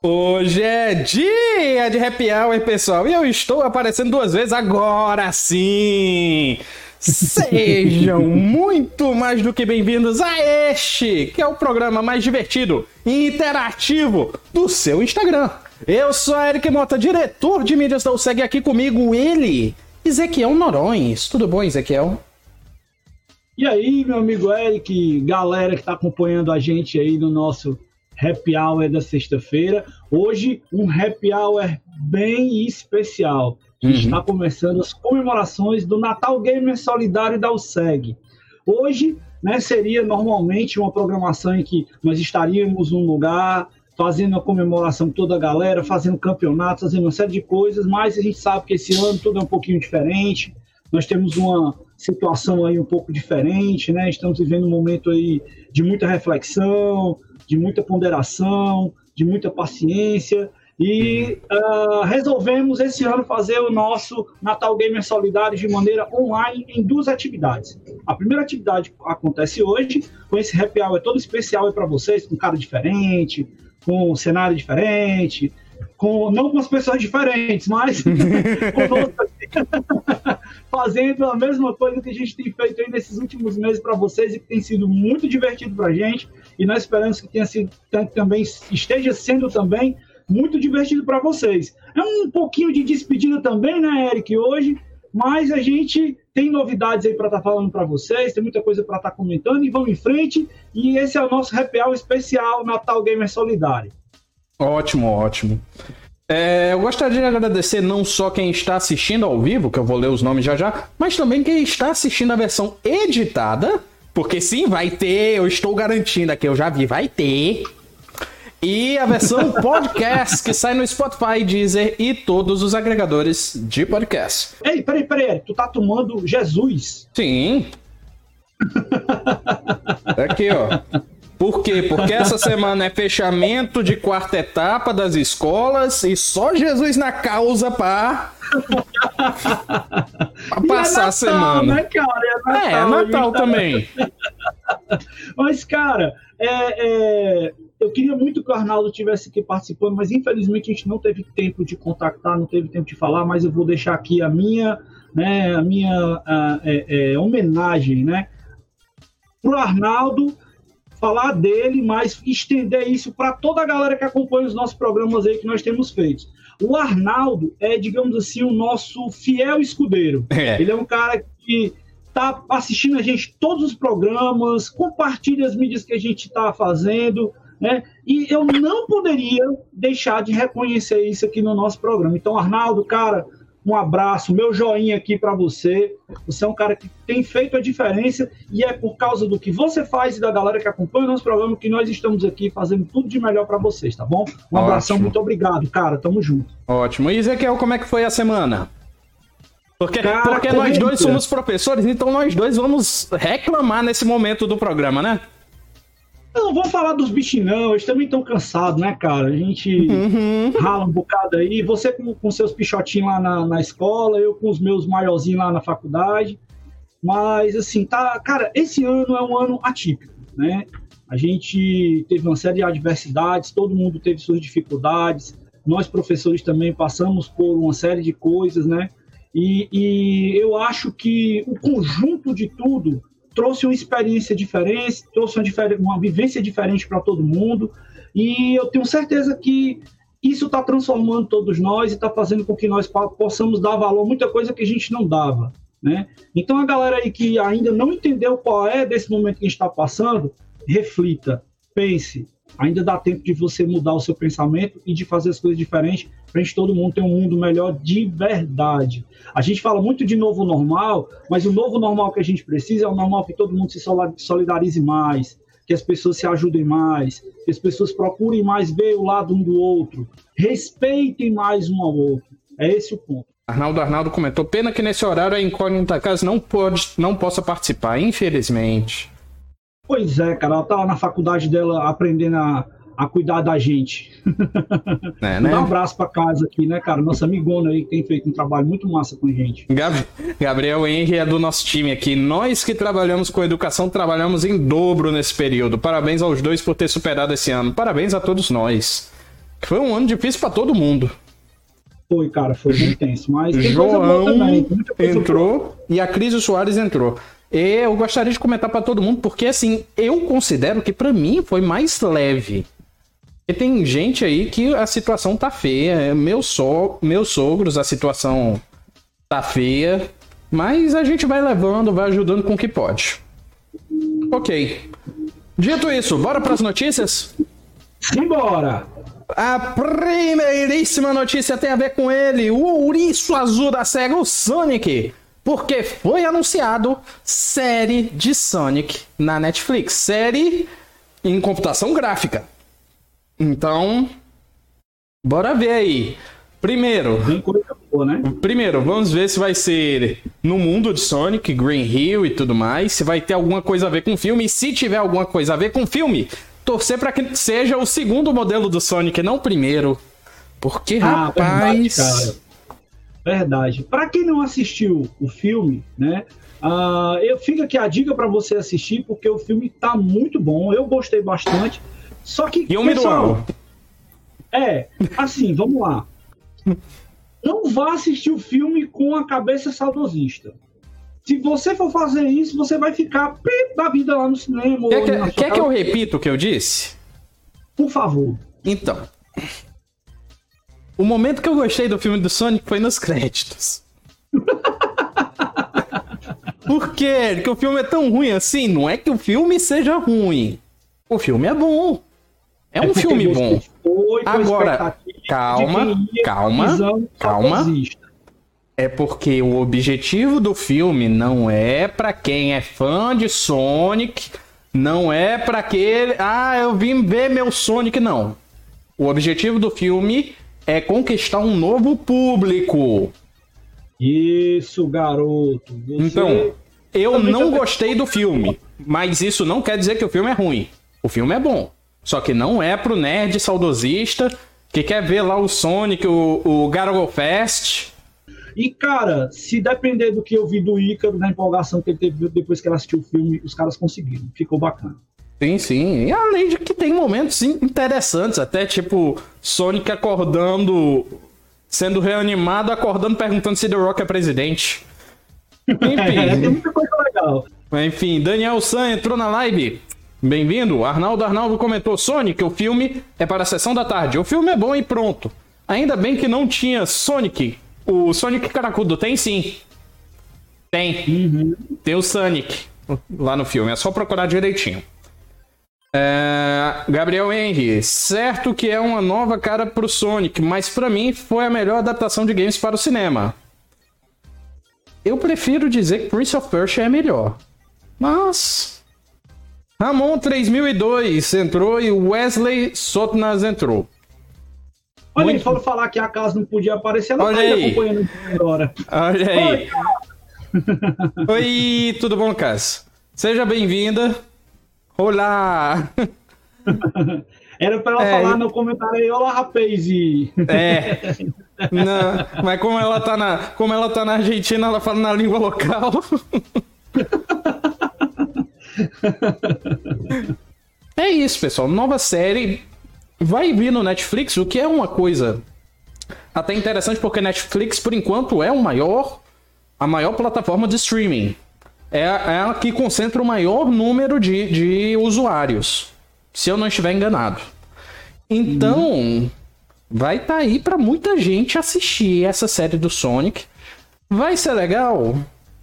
Hoje é dia de happy hour, pessoal, e eu estou aparecendo duas vezes agora sim! Sejam muito mais do que bem-vindos a este, que é o programa mais divertido e interativo do seu Instagram. Eu sou Eric Mota, diretor de mídias da Segue aqui comigo ele, Ezequiel Norões. Tudo bom, Ezequiel? E aí, meu amigo Eric, galera que está acompanhando a gente aí no nosso happy hour da sexta-feira. Hoje, um happy hour bem especial. Uhum. Está começando as comemorações do Natal Gamer Solidário da USEG. Hoje, né, seria normalmente uma programação em que nós estaríamos num lugar fazendo a comemoração com toda a galera, fazendo campeonatos, fazendo uma série de coisas, mas a gente sabe que esse ano tudo é um pouquinho diferente. Nós temos uma situação aí um pouco diferente, né? Estamos vivendo um momento aí de muita reflexão, de muita ponderação, de muita paciência. E uh, resolvemos esse ano fazer o nosso Natal Gamer Solidário de maneira online em duas atividades. A primeira atividade acontece hoje, com esse happy hour todo especial para vocês, com cara diferente, com cenário diferente, com não com as pessoas diferentes, mas fazendo a mesma coisa que a gente tem feito aí nesses últimos meses para vocês e que tem sido muito divertido para a gente. E nós esperamos que tenha sido também esteja sendo também muito divertido para vocês. É um pouquinho de despedida também, né, Eric, hoje, mas a gente tem novidades aí para estar tá falando para vocês, tem muita coisa para estar tá comentando e vamos em frente. E esse é o nosso hour especial Natal Gamer Solidário. Ótimo, ótimo. É, eu gostaria de agradecer não só quem está assistindo ao vivo, que eu vou ler os nomes já já, mas também quem está assistindo a versão editada, porque sim, vai ter, eu estou garantindo aqui, eu já vi, vai ter. E a versão podcast que sai no Spotify, Deezer e todos os agregadores de podcast. Ei, peraí, peraí, tu tá tomando Jesus? Sim. Aqui, ó. Por quê? Porque essa semana é fechamento de quarta etapa das escolas e só Jesus na causa para passar é Natal, a semana. Né, cara? É Natal, é, é Natal também. Mas, cara, é, é, eu queria muito que o Arnaldo tivesse aqui participando, mas infelizmente a gente não teve tempo de contactar, não teve tempo de falar, mas eu vou deixar aqui a minha, né, a minha a, é, é, homenagem, né, pro Arnaldo falar dele, mas estender isso para toda a galera que acompanha os nossos programas aí que nós temos feito. O Arnaldo é, digamos assim, o nosso fiel escudeiro. É. Ele é um cara que está assistindo a gente todos os programas, compartilha as mídias que a gente está fazendo, né? E eu não poderia deixar de reconhecer isso aqui no nosso programa. Então, Arnaldo, cara, um abraço, meu joinha aqui para você. Você é um cara que tem feito a diferença e é por causa do que você faz e da galera que acompanha o nosso programa que nós estamos aqui fazendo tudo de melhor para vocês, tá bom? Um Ótimo. abração, muito obrigado, cara. Tamo junto. Ótimo. E Ezequiel, como é que foi a semana? Porque, cara, porque nós dois somos professores, então nós dois vamos reclamar nesse momento do programa, né? Não, vamos falar dos bichinhos, não. Eles também estão cansados, né, cara? A gente uhum. rala um bocado aí. Você com, com seus pichotinhos lá na, na escola, eu com os meus maiorzinhos lá na faculdade. Mas, assim, tá. Cara, esse ano é um ano atípico, né? A gente teve uma série de adversidades, todo mundo teve suas dificuldades. Nós, professores, também passamos por uma série de coisas, né? E, e eu acho que o conjunto de tudo trouxe uma experiência diferente, trouxe uma, uma vivência diferente para todo mundo. E eu tenho certeza que isso está transformando todos nós e está fazendo com que nós possamos dar valor a muita coisa que a gente não dava. Né? Então, a galera aí que ainda não entendeu qual é desse momento que a gente está passando, reflita, pense, ainda dá tempo de você mudar o seu pensamento e de fazer as coisas diferentes a gente todo mundo ter um mundo melhor de verdade. A gente fala muito de novo normal, mas o novo normal que a gente precisa é o normal que todo mundo se solidarize mais, que as pessoas se ajudem mais, que as pessoas procurem mais ver o lado um do outro, respeitem mais um ao outro. É esse o ponto. Arnaldo Arnaldo comentou: pena que nesse horário a incógnita casa não pode, não possa participar, infelizmente. Pois é, cara, ela tá na faculdade dela aprendendo a, a cuidar da gente. É, né? Um abraço para casa aqui, né, cara? Nossa amigona aí que tem feito um trabalho muito massa com a gente. Gab Gabriel Henry é do nosso time aqui. Nós que trabalhamos com educação trabalhamos em dobro nesse período. Parabéns aos dois por ter superado esse ano. Parabéns a todos nós. Foi um ano difícil para todo mundo. Foi, cara, foi bem intenso. Mas João também, entrou e a Cris Soares entrou. Eu gostaria de comentar para todo mundo, porque assim, eu considero que para mim foi mais leve. E tem gente aí que a situação tá feia. Meu so, meus sogros, a situação tá feia. Mas a gente vai levando, vai ajudando com o que pode. Ok. Dito isso, bora para as notícias? Simbora! A primeiríssima notícia tem a ver com ele, o ouriço azul da SEGA, o Sonic. Porque foi anunciado série de Sonic na Netflix. Série em computação gráfica. Então, bora ver aí. Primeiro, boa, né? primeiro, vamos ver se vai ser no mundo de Sonic, Green Hill e tudo mais, se vai ter alguma coisa a ver com o filme. E se tiver alguma coisa a ver com o filme, torcer para que seja o segundo modelo do Sonic, não o primeiro. Porque, ah, rapaz. Verdade, verdade. Para quem não assistiu o filme, né? Uh, eu fico aqui a dica para você assistir, porque o filme tá muito bom. Eu gostei bastante. Só que. E o pessoal, É, assim, vamos lá. Não vá assistir o filme com a cabeça saudosista. Se você for fazer isso, você vai ficar da vida lá no cinema. Quer, que, quer que eu repita o que eu disse? Por favor. Então. O momento que eu gostei do filme do Sonic foi nos créditos. Por quê? Porque o filme é tão ruim assim? Não é que o filme seja ruim. O filme é bom. É um filme bom. Agora, calma, calma, calma. É porque o objetivo do filme não é para quem é fã de Sonic, não é para aquele, ah, eu vim ver meu Sonic, não. O objetivo do filme é conquistar um novo público. Isso, garoto. Você... Então, eu não gostei do filme, mas isso não quer dizer que o filme é ruim. O filme é bom. Só que não é pro nerd saudosista que quer ver lá o Sonic, o, o Fest. E, cara, se depender do que eu vi do Ícaro, da empolgação que ele teve depois que ela assistiu o filme, os caras conseguiram. Ficou bacana. Sim, sim. E além de que tem momentos interessantes, até tipo Sonic acordando, sendo reanimado, acordando, perguntando se The Rock é presidente. Enfim. é, tem muita coisa legal. Enfim, Daniel San entrou na live. Bem-vindo. Arnaldo Arnaldo comentou: Sonic, o filme é para a sessão da tarde. O filme é bom e pronto. Ainda bem que não tinha Sonic. O Sonic Caracudo tem sim. Tem. Uhum. Tem o Sonic lá no filme. É só procurar direitinho. É... Gabriel Henry, certo que é uma nova cara pro Sonic, mas para mim foi a melhor adaptação de games para o cinema. Eu prefiro dizer que Prince of Persia é melhor. Mas Ramon 3002 entrou e Wesley Sotnas entrou. Olha Muito... foram falar que a casa não podia aparecer, ela Olha tá aí acompanhando agora. Olha aí. Oi, Oi tudo bom, Cas? Seja bem-vinda. Olá! Era pra ela é, falar no comentário aí, olá, rapaz! E... É. Não, mas como ela, tá na, como ela tá na Argentina, ela fala na língua local. é isso, pessoal. Nova série vai vir no Netflix, o que é uma coisa até interessante porque Netflix, por enquanto, é o maior, a maior plataforma de streaming. É, é a que concentra o maior número de, de usuários, se eu não estiver enganado. Então, uhum. vai estar tá aí para muita gente assistir essa série do Sonic. Vai ser legal?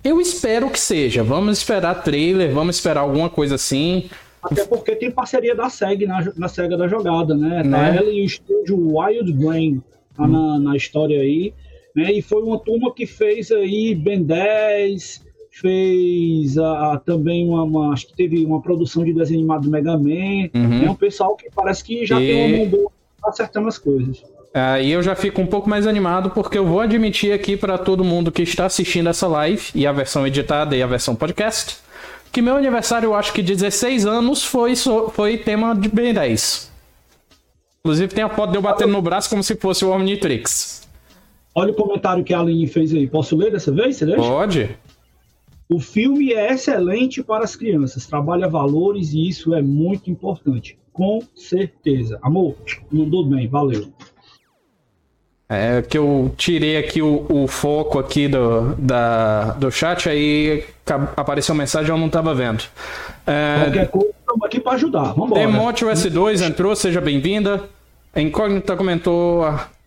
Eu espero que seja. Vamos esperar trailer, vamos esperar alguma coisa assim. Até porque tem parceria da SEG na, na SEGA da jogada, né? Tá né? ela e o estúdio Wild Brain tá hum. na, na história aí. Né? E foi uma turma que fez aí Ben 10, fez a, a também uma, uma, Acho que teve uma produção de desenho animado do Mega Man. Uhum. É um pessoal que parece que já e... tem uma mão boa acertando as coisas. Aí eu já fico um pouco mais animado porque eu vou admitir aqui para todo mundo que está assistindo essa live e a versão editada e a versão podcast que meu aniversário, eu acho que 16 anos, foi, foi tema de Ben 10. Inclusive tem a foto de eu batendo no braço como se fosse o Omnitrix. Olha o comentário que a Aline fez aí. Posso ler dessa vez? Você deixa? Pode. O filme é excelente para as crianças, trabalha valores e isso é muito importante. Com certeza. Amor, mandou bem, valeu. É que eu tirei aqui o, o foco aqui do, da, do chat, aí apareceu mensagem eu não estava vendo. É, Qualquer coisa, estamos aqui para ajudar. Vambora. Demote S2 entrou, seja bem-vinda. Incógnita comentou,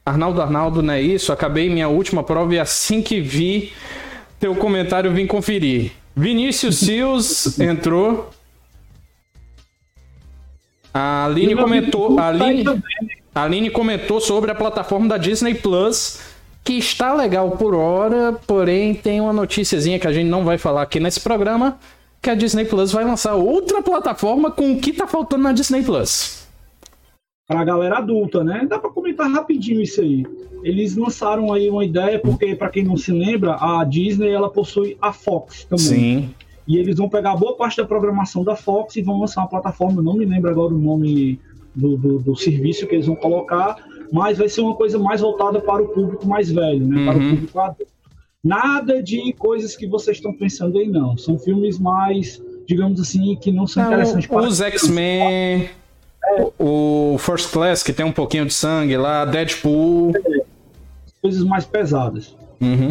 Arnaldo Arnaldo, não é isso? Acabei minha última prova e assim que vi teu comentário vim conferir. Vinícius Sios entrou. A Aline comentou. A Aline, a Aline comentou sobre a plataforma da Disney Plus, que está legal por hora, porém tem uma noticiazinha que a gente não vai falar aqui nesse programa, que a Disney Plus vai lançar outra plataforma com o que tá faltando na Disney Plus. Pra galera adulta, né? Dá pra comentar rapidinho isso aí. Eles lançaram aí uma ideia, porque, para quem não se lembra, a Disney ela possui a Fox também. Sim. E eles vão pegar boa parte da programação da Fox e vão lançar uma plataforma, não me lembro agora o nome do, do, do, serviço que eles vão colocar, mas vai ser uma coisa mais voltada para o público mais velho, né? Uhum. Para o uhum. público adulto. Nada de coisas que vocês estão pensando aí, não. São filmes mais, digamos assim, que não são não, interessantes para Os X-Men, é. o First Class, que tem um pouquinho de sangue lá, Deadpool. É. Coisas mais pesadas. Uhum.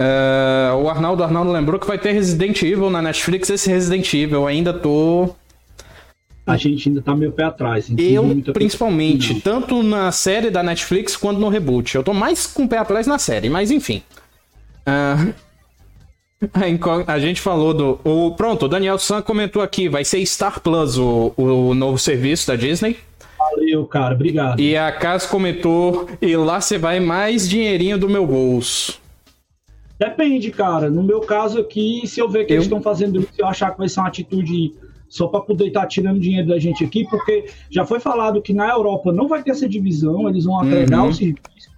Uh, o Arnaldo Arnaldo lembrou que vai ter Resident Evil na Netflix. Esse Resident Evil ainda tô. A gente ainda tá meio pé atrás. Eu, principalmente, tanto na série da Netflix quanto no reboot. Eu tô mais com o pé atrás na série, mas enfim. Uh, a gente falou do. O, pronto, o Daniel San comentou aqui: vai ser Star Plus o, o novo serviço da Disney. Valeu, cara, obrigado. E a Cas comentou: e lá você vai mais dinheirinho do meu bolso. Depende, cara. No meu caso aqui, se eu ver que eu... eles estão fazendo isso, eu achar que vai ser uma atitude só para poder estar tá tirando dinheiro da gente aqui, porque já foi falado que na Europa não vai ter essa divisão, eles vão agregar uhum. o serviço.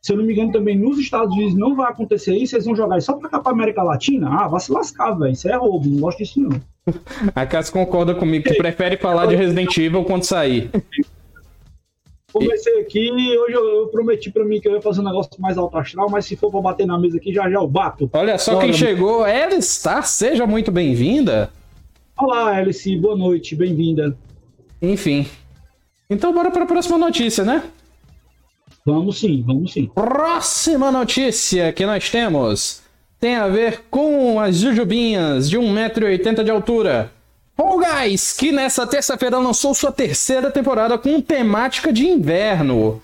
Se eu não me engano, também nos Estados Unidos não vai acontecer isso, eles vão jogar só para cá para América Latina. Ah, vai se lascar, velho. Isso é roubo, não gosto disso não. A Cássio concorda comigo que prefere falar de Resident Evil quando sair. Comecei aqui e hoje eu, eu prometi para mim que eu ia fazer um negócio mais alto astral, mas se for para bater na mesa aqui, já já eu bato. Olha só Bora, quem chegou, tá? Seja muito bem-vinda. Olá, Alice, boa noite, bem-vinda. Enfim. Então bora para a próxima notícia, né? Vamos sim, vamos sim. Próxima notícia que nós temos tem a ver com as jujubinhas de 1,80m de altura Fall Guys, que nessa terça-feira lançou sua terceira temporada com temática de inverno.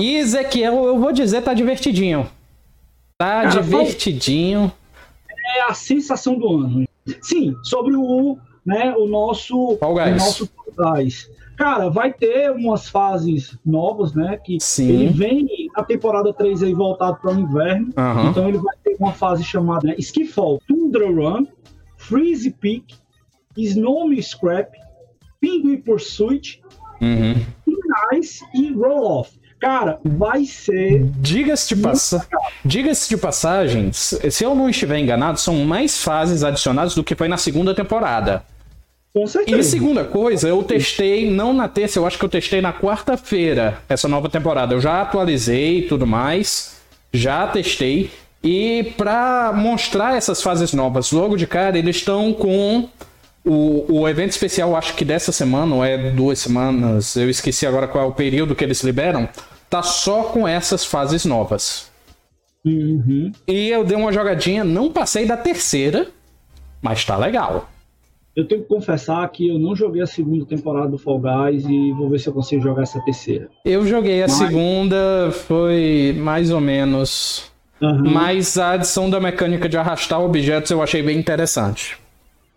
E Ezequiel, eu vou dizer, tá divertidinho. Tá Cara, divertidinho. É a sensação do ano. Sim, sobre o, né, o nosso Fall Guys. O nosso Fall Guys. Cara, vai ter umas fases novas, né? Que Sim. ele vem na temporada 3 aí voltado para o inverno. Uhum. Então ele vai ter uma fase chamada né, Skiffall, Tundra Run, Freeze Peak, Snow Scrap, Penguin Pursuit, uhum. Nice e Roll Off. Cara, vai ser. Diga-se de, passa... Diga de passagem, se eu não estiver enganado, são mais fases adicionadas do que foi na segunda temporada. Com certeza. E segunda coisa, eu testei, não na terça, eu acho que eu testei na quarta-feira essa nova temporada. Eu já atualizei e tudo mais, já testei. E para mostrar essas fases novas logo de cara, eles estão com o, o evento especial, acho que dessa semana, ou é duas semanas, eu esqueci agora qual é o período que eles liberam, tá só com essas fases novas. Uhum. E eu dei uma jogadinha, não passei da terceira, mas tá legal. Eu tenho que confessar que eu não joguei a segunda temporada do Fall Guys e vou ver se eu consigo jogar essa terceira. Eu joguei a mas... segunda, foi mais ou menos. Uhum. Mas a adição da mecânica de arrastar objetos eu achei bem interessante.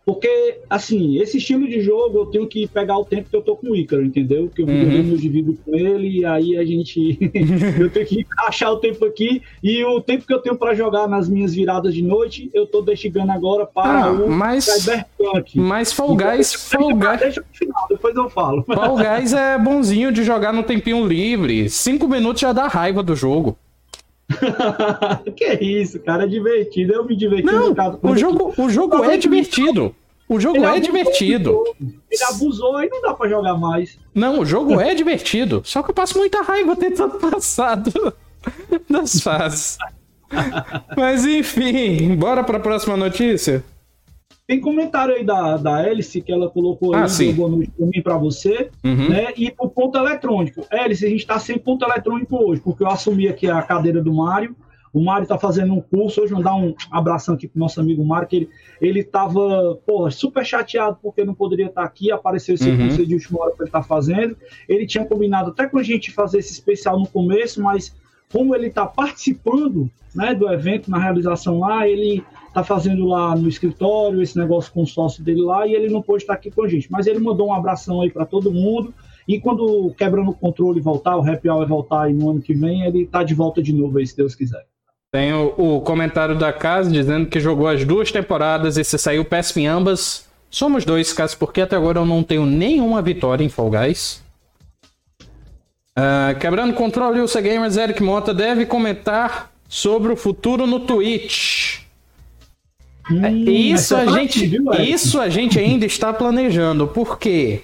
Porque, assim, esse estilo de jogo eu tenho que pegar o tempo que eu tô com o Ícaro, entendeu? Que eu uhum. divido com ele e aí a gente. eu tenho que achar o tempo aqui e o tempo que eu tenho para jogar nas minhas viradas de noite, eu tô destigando agora para ah, o mas, Cyberpunk. Mas Fall Guys. Então, Fall Guys... Deixa pro final, depois eu falo. Fall Guys é bonzinho de jogar no tempinho livre. Cinco minutos já dá raiva do jogo. que isso, cara, é divertido. Eu me diverti Não, o jogo, o jogo é divertido. O jogo Ele é abusou divertido. Ele abusou, aí não dá pra jogar mais. Não, o jogo é divertido. Só que eu passo muita raiva tentando passar do- das fases. Mas enfim, bora pra próxima notícia? Tem comentário aí da, da Alice que ela colocou aí, Ah, sim. deu boa noite pra mim pra você, Uhum. né? E pro ponto eletrônico. Alice, a gente tá sem ponto eletrônico hoje, porque eu assumi aqui a cadeira do Mário. O Mário tá fazendo um curso, hoje mandar um abração aqui pro nosso amigo Mário, que ele, ele tava, porra, super chateado porque não poderia estar aqui, apareceu esse Uhum. curso aí de última hora que ele tá fazendo. Ele tinha combinado até com a gente fazer esse especial no começo, mas como ele tá participando, né, do evento, na realização lá, ele tá fazendo lá no escritório esse negócio com o sócio dele lá e ele não pôde estar aqui com a gente. Mas ele mandou um abração aí para todo mundo. E quando quebrando o controle voltar, o Happy Hour voltar aí no ano que vem, ele tá de volta de novo aí, se Deus quiser. Tem o, o comentário da casa dizendo que jogou as duas temporadas e se saiu péssimo em ambas. Somos dois, caso porque até agora eu não tenho nenhuma vitória em Fall Guys. Ah, quebrando controle, o Gamers Eric Mota deve comentar sobre o futuro no Twitch. Hum, Isso essa a gente, viu, isso a gente ainda está planejando. Por quê?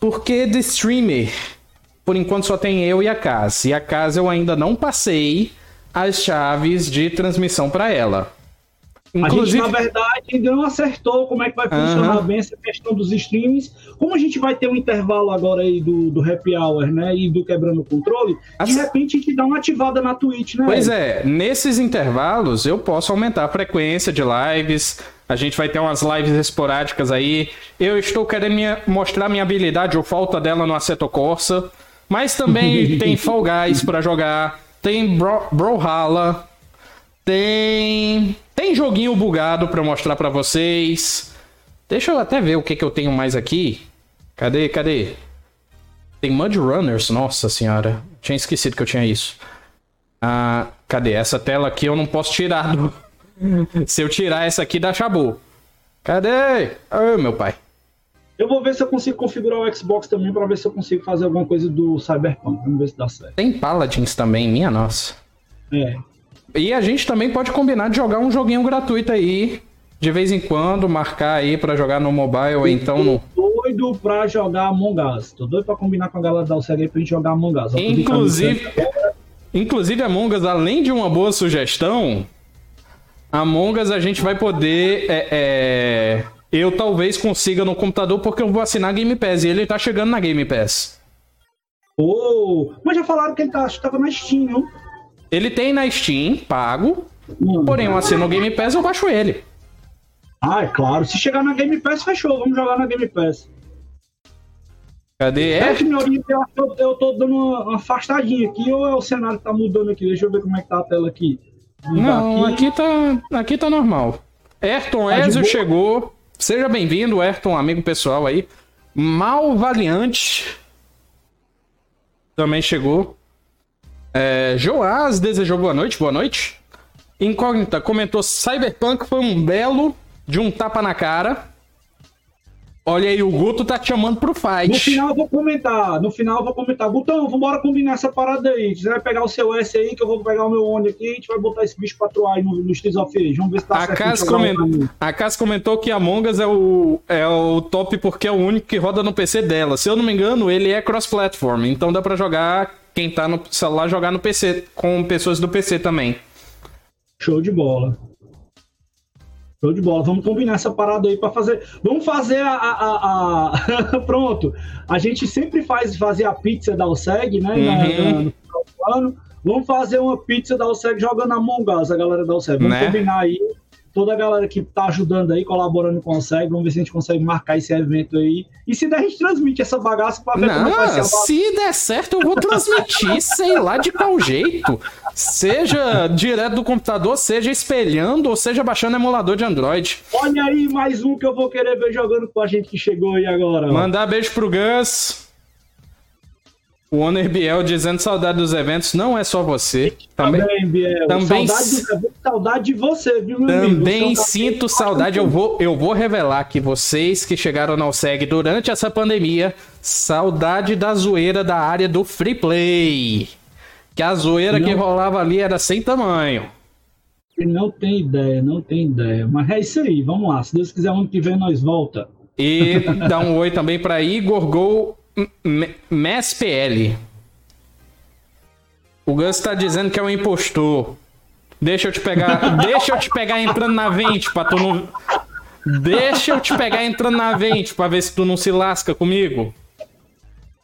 Porque de streamer, por enquanto só tem eu e a Casa. E a Casa eu ainda não passei as chaves de transmissão para ela. A gente, Inclusive, na verdade, ainda não acertou como é que vai funcionar Aham. bem essa questão dos streams. Como a gente vai ter um intervalo agora aí do, do Happy Hour, né? E do Quebrando o Controle, de repente a gente dá uma ativada na Twitch, né? Pois é, nesses intervalos eu posso aumentar a frequência de lives. A gente vai ter umas lives esporádicas aí. Eu estou querendo minha- mostrar minha habilidade ou falta dela no Assetto Corsa. Mas também tem Fall Guys pra jogar. Tem Bro Brawlhalla. Tem. Tem joguinho bugado pra mostrar pra vocês. Deixa eu até ver o que, que eu tenho mais aqui. Cadê, cadê? Tem Mud Runners, nossa senhora. Tinha esquecido que eu tinha isso. Ah, cadê? Essa tela aqui eu não posso tirar. do- Se eu tirar essa aqui, dá chabu. Cadê? Ai, meu pai. Eu vou ver se eu consigo configurar o Xbox também para ver se eu consigo fazer alguma coisa do Cyberpunk. Vamos ver se dá certo. Tem Paladins também, minha nossa. É. E a gente também pode combinar de jogar um joguinho gratuito aí. De vez em quando, marcar aí pra jogar no mobile ou então no. Tô doido pra jogar Among Us. Tô doido pra combinar com a galera da UCG pra gente jogar Among Us. Inclusive, centro. inclusive Among Us, além de uma boa sugestão, Among Us a gente vai poder. é, é, eu talvez consiga no computador porque eu vou assinar Game Pass e ele tá chegando na Game Pass. Ô, mas já falaram que ele tá, acho que tava na Steam, não? Ele tem na Steam, pago, Hum. porém eu assino o Game Pass eu baixo ele. Ah, é claro. Se chegar na Game Pass, fechou. Vamos jogar na Game Pass. Cadê? É eu, tô dando uma, afastadinha aqui ou é o cenário que tá mudando aqui? Deixa eu ver como é que tá a tela aqui. Não, aqui tá, aqui tá normal. Ayrton Tá Ezio chegou. Seja bem-vindo, Ayrton, amigo pessoal aí. Mal Valiante também chegou. É, Joás desejou boa noite, boa noite. Incógnita comentou: Cyberpunk foi um belo de um tapa na cara. Olha aí, o Guto tá te chamando pro No fight. final eu vou comentar. No final eu vou comentar. Gutão, vambora combinar essa parada aí. Você vai pegar o seu S aí, que eu vou pegar o meu Oni aqui e a gente vai botar esse bicho pra atuar aí no, no Streets of Rage. Vamos ver se tá A certo. Cas, de jogar comentou, caminho. a Cas comentou que Among Us é o, é o top porque é o único que roda no PC dela. Se eu não me engano, ele é cross-platform. Então dá pra jogar, quem tá no celular, jogar no PC, com pessoas do PC também. Show de bola. Show de bola. Vamos combinar essa parada aí pra fazer. Vamos fazer a. a- a- a- Pronto. A gente sempre faz fazer a pizza da OSEG, né? na- Uhum. na- no final do ano. Vamos fazer uma pizza da OSEG jogando Among Us, a galera da OSEG. Vamos Né? combinar aí. Toda a galera que tá ajudando aí, colaborando OSEG. Vamos ver se a gente consegue marcar esse evento aí. E se der, a gente transmite essa bagaça pra ver como é vai ser a Não, se der certo, eu vou transmitir, sei lá de qual jeito. Seja direto do computador, seja espelhando, ou seja baixando emulador de Android. Olha aí, mais um que eu vou querer ver jogando com a gente que chegou aí agora. Mandar beijo pro Gus. O Honor Biel dizendo saudade dos eventos. Não é só você. Também, Também, Biel. também- Saudade, saudade de você, viu, meu amigo? também Você é um sinto saudade. Eu vou, eu vou revelar que vocês que chegaram na OSEG durante essa pandemia, saudade da zoeira da área do free play. Que a zoeira que Não. rolava ali era sem tamanho. Não tem ideia, não tem ideia. Mas é isso aí, vamos lá. Se Deus quiser, ano que vem nós volta. E dá um oi também para Igor Gol MSPL. O Gus tá dizendo que é um impostor. Deixa eu te pegar. deixa eu te pegar entrando na vente pra tu não. Deixa eu te pegar entrando na vente pra ver se tu não se lasca comigo.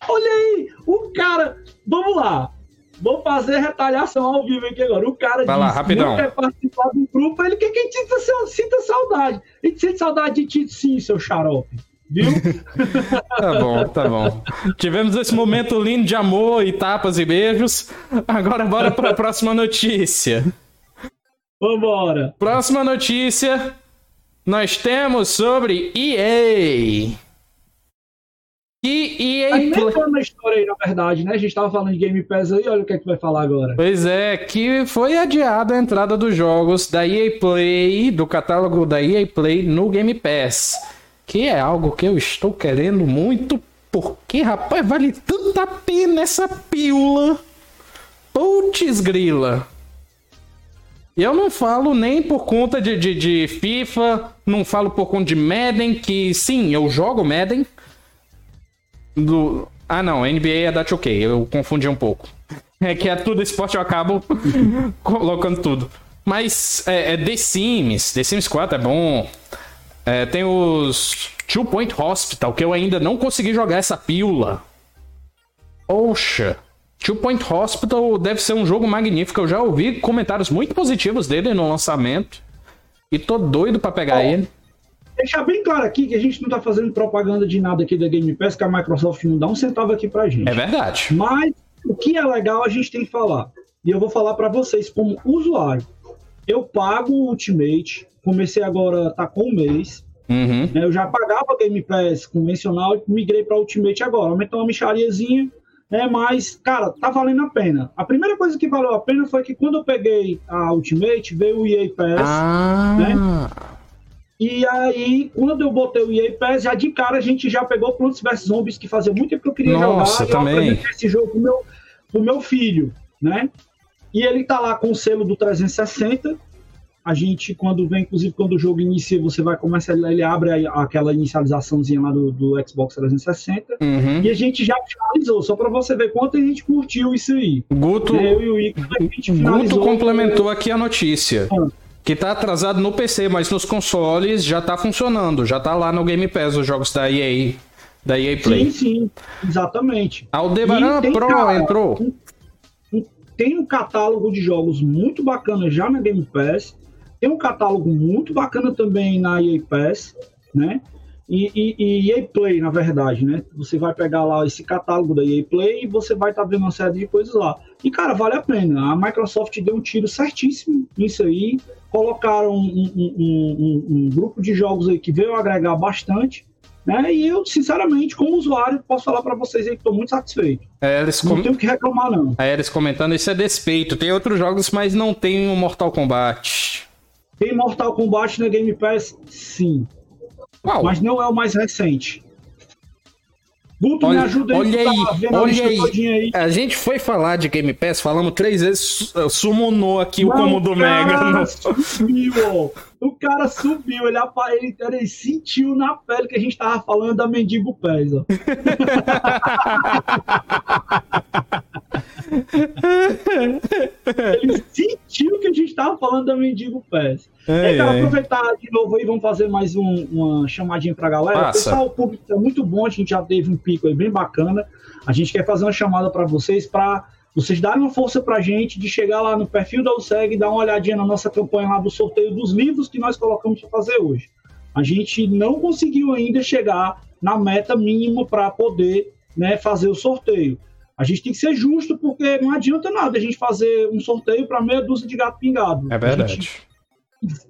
Olha aí, o cara. Vamos lá. Vou fazer retaliação ao vivo aqui agora. O cara Vai lá, rapidão. quer participar do grupo, ele quer que a gente sinta, sinta saudade. A gente sente saudade de ti, sim, seu xarope. Viu? tá bom, tá bom. Tivemos esse momento lindo de amor e tapas e beijos. Agora bora para a próxima notícia. Vambora. Próxima notícia. Nós temos sobre EA. E EA Play... na história aí, na verdade, né? A gente tava falando de Game Pass aí, olha o que é que vai falar agora. Pois é, que foi adiada a entrada dos jogos da EA Play, do catálogo da EA Play no Game Pass. Que é algo que eu estou querendo muito, porque, rapaz, vale tanta pena essa pílula. Putz grila. Eu não falo nem por conta de, de, de, FIFA, não falo por conta de Madden, que sim, eu jogo Madden. Do... Ah não, NBA é da 2K, eu confundi um pouco. É que é tudo esporte, eu acabo colocando tudo. Mas é, é The Sims, The Sims 4 é bom. É, tem os Two Point Hospital, que eu ainda não consegui jogar essa pílula. Poxa. Two Point Hospital deve ser um jogo magnífico. Eu já ouvi comentários muito positivos dele no lançamento. E tô doido para pegar oh, ele. Deixar bem claro aqui que a gente não tá fazendo propaganda de nada aqui da Game Pass, que a Microsoft não dá um centavo aqui pra gente. É verdade. Mas o que é legal a gente tem que falar. E eu vou falar para vocês como usuário. Eu pago o Ultimate, comecei agora, tá com um mês. Uhum. Eu já pagava Game Pass convencional e migrei para Ultimate agora. Aumentou uma michariazinha é, mas, cara, tá valendo a pena. A primeira coisa que valeu a pena foi que quando eu peguei a Ultimate, veio o EA Pass, ah. né? E aí, quando eu botei o EA Pass, já de cara a gente já pegou Plants vs Zombies, que fazia muito tempo que eu queria Nossa, jogar. também. E eu esse jogo pro meu, pro meu filho, né? E ele tá lá com o selo do 360, a gente, quando vem, inclusive quando o jogo inicia, você vai começar, ele abre aquela inicializaçãozinha lá do, do Xbox 360, uhum. e a gente já finalizou, só para você ver quanto a gente curtiu isso aí. Guto, eu e o Ico, Guto complementou aqui a notícia. Ah. Que tá atrasado no PC, mas nos consoles já tá funcionando, já tá lá no Game Pass os jogos da EA, da EA Play. Sim, sim, exatamente. Aldebaran Pro cara, entrou. Tem um catálogo de jogos muito bacana já na Game Pass tem um catálogo muito bacana também na EA Pass, né? E, e, e, EA Play, na verdade, né? Você vai pegar lá esse catálogo da EA Play e você vai estar tá vendo uma série de coisas lá. E, cara, vale a pena. A Microsoft deu um tiro certíssimo nisso aí. Colocaram um, um, um, um grupo de jogos aí que veio agregar bastante. Né? E eu, sinceramente, como usuário, posso falar para vocês aí que estou muito satisfeito. É, eles com... Não tenho que reclamar, não. É, eles comentando, isso é despeito. Tem outros jogos, mas não tem o Mortal Kombat. Tem Mortal Kombat na Game Pass? Sim. Uau. Mas não é o mais recente. Guto, olha, me ajuda aí. Olha aí, tá olha aí. aí. A gente foi falar de Game Pass, falamos três vezes, summonou aqui não, o como do Mega. Subiu, o cara subiu, ele, ele, ele sentiu na pele que a gente tava falando da Mendigo Pés. Ele sentiu que a gente estava falando da Mendigo Pass. É, quero aproveitar de novo aí, vamos fazer mais um, uma chamadinha para a galera. Passa. Pessoal, o público é muito bom, a gente já teve um pico aí bem bacana. A gente quer fazer uma chamada para vocês, para vocês darem uma força para a gente de chegar lá no perfil da USEG e dar uma olhadinha na nossa campanha lá do sorteio dos livros que nós colocamos para fazer hoje. A gente não conseguiu ainda chegar na meta mínima para poder né, fazer o sorteio. A gente tem que ser justo, porque não adianta nada a gente fazer um sorteio para meia dúzia de gato pingado. É verdade.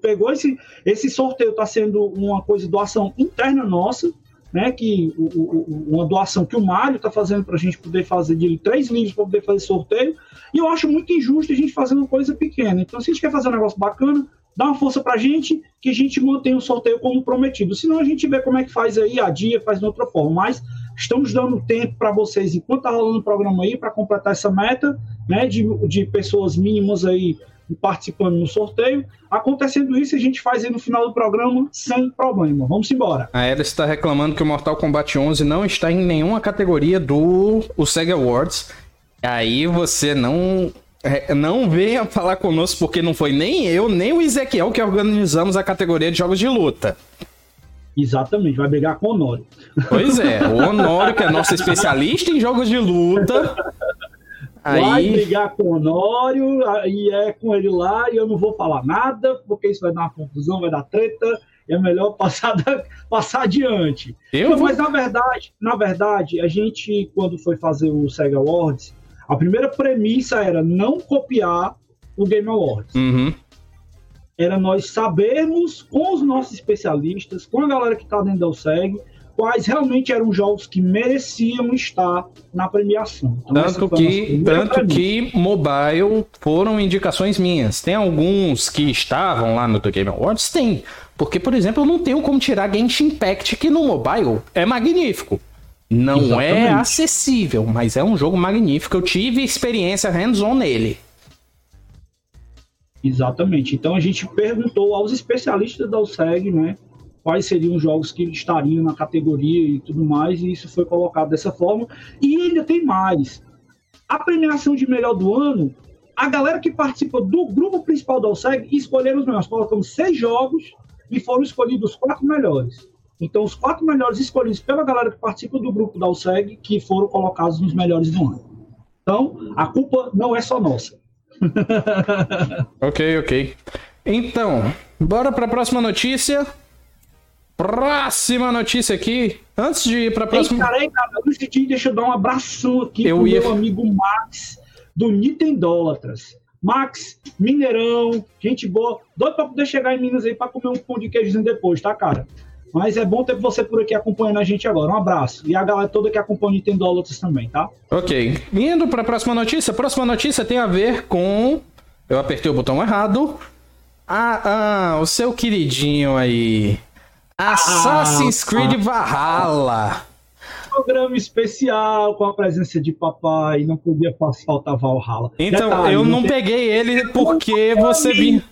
pegou esse, esse sorteio, está sendo uma coisa, doação interna nossa, né? Que o, o, uma doação que o Mário está fazendo para a gente poder fazer de três livros para poder fazer sorteio. E eu acho muito injusto a gente fazer uma coisa pequena. Então, se a gente quer fazer um negócio bacana, dá uma força para a gente, que a gente mantenha o sorteio como prometido. Senão a gente vê como é que faz aí, a dia faz de outra forma. Mas Estamos dando tempo para vocês, enquanto está rolando o programa aí, para completar essa meta, né, de, de pessoas mínimas aí participando no sorteio. Acontecendo isso, a gente faz aí no final do programa sem problema. Vamos embora. A Era está reclamando que o Mortal Kombat 11 não está em nenhuma categoria do o Sega Awards. Aí você não é, não venha falar conosco porque não foi nem eu, nem o Ezequiel que organizamos a categoria de jogos de luta. Exatamente, vai brigar com o Honório. Pois é, o Honório, que é nosso especialista em jogos de luta. Aí... Vai brigar com o Honório, e é com ele lá, e eu não vou falar nada, porque isso vai dar uma confusão, vai dar treta, é melhor passar, da, passar adiante. Eu não, Mas na verdade, na verdade, a gente, quando foi fazer o Sega Awards, a primeira premissa era não copiar o Game Awards. Uhum era nós sabermos com os nossos especialistas, com a galera que está dentro da OSEG, quais realmente eram os jogos que mereciam estar na premiação. Então, tanto que, tanto que mobile foram indicações minhas. Tem alguns que estavam lá no The Game Awards? Tem. Porque, por exemplo, eu não tenho como tirar Genshin Impact, que no mobile é magnífico. Não é Exatamente. é acessível, mas é um jogo magnífico. Eu tive experiência hands-on nele. Exatamente. Então a gente perguntou aos especialistas da OSEG, né, quais seriam os jogos que estariam na categoria e tudo mais, e isso foi colocado dessa forma. E ainda tem mais. A premiação de melhor do ano, a galera que participa do grupo principal da OSEG escolheram os melhores. Colocamos seis jogos e foram escolhidos os quatro melhores. Então, os quatro melhores escolhidos pela galera que participa do grupo da OSEG, que foram colocados nos melhores do ano. Então, a culpa não é só nossa. ok, ok. Então, bora para a próxima notícia. Próxima notícia aqui. Antes de ir para a próxima. Ei, cara, ei, cara, deixa eu dar um abração aqui eu pro ia... meu amigo Max, do Nintendólatras. Max, Mineirão, gente boa. Doido para poder chegar em Minas aí para comer um pão de queijozinho depois, tá, cara? Mas é bom ter você por aqui acompanhando a gente agora. Um abraço. E a galera toda que acompanha o Nintendo Lotus também, tá? Ok. Indo para a próxima notícia. A próxima notícia tem a ver com. Eu apertei o botão errado. Ah, ah o seu queridinho aí. Assassin's ah, Creed Valhalla. Programa especial com a presença de papai. Não podia faltar Valhalla. Então, Detalhe, eu não, não peguei ele porque você vinha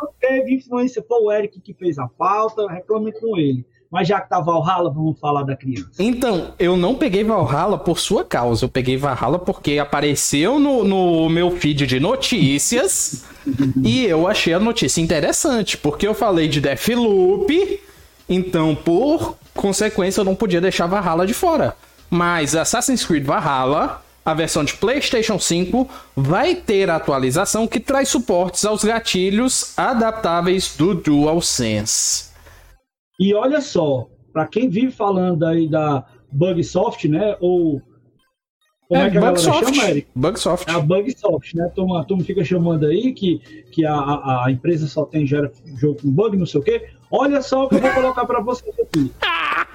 não teve influência. Foi o Eric que fez a pauta, reclame com ele. Mas já que tá Valhalla, vamos falar da criança. Então, eu não peguei Valhalla por sua causa. Eu peguei Valhalla porque apareceu no, no meu feed de notícias e eu achei a notícia interessante. Porque eu falei de Deathloop, então, por consequência, eu não podia deixar Valhalla de fora. Mas Assassin's Creed Valhalla a versão de PlayStation 5 vai ter a atualização que traz suportes aos gatilhos adaptáveis do DualSense. E olha só, para quem vive falando aí da Bugsoft, né, ou como é, é que a Bugsoft. chama, Eric? Bugsoft. É a Bugsoft, né? A turma, a turma fica chamando aí que, que a, a, a empresa só tem gera jogo com bug, não sei o quê. Olha só o que eu vou colocar para vocês aqui.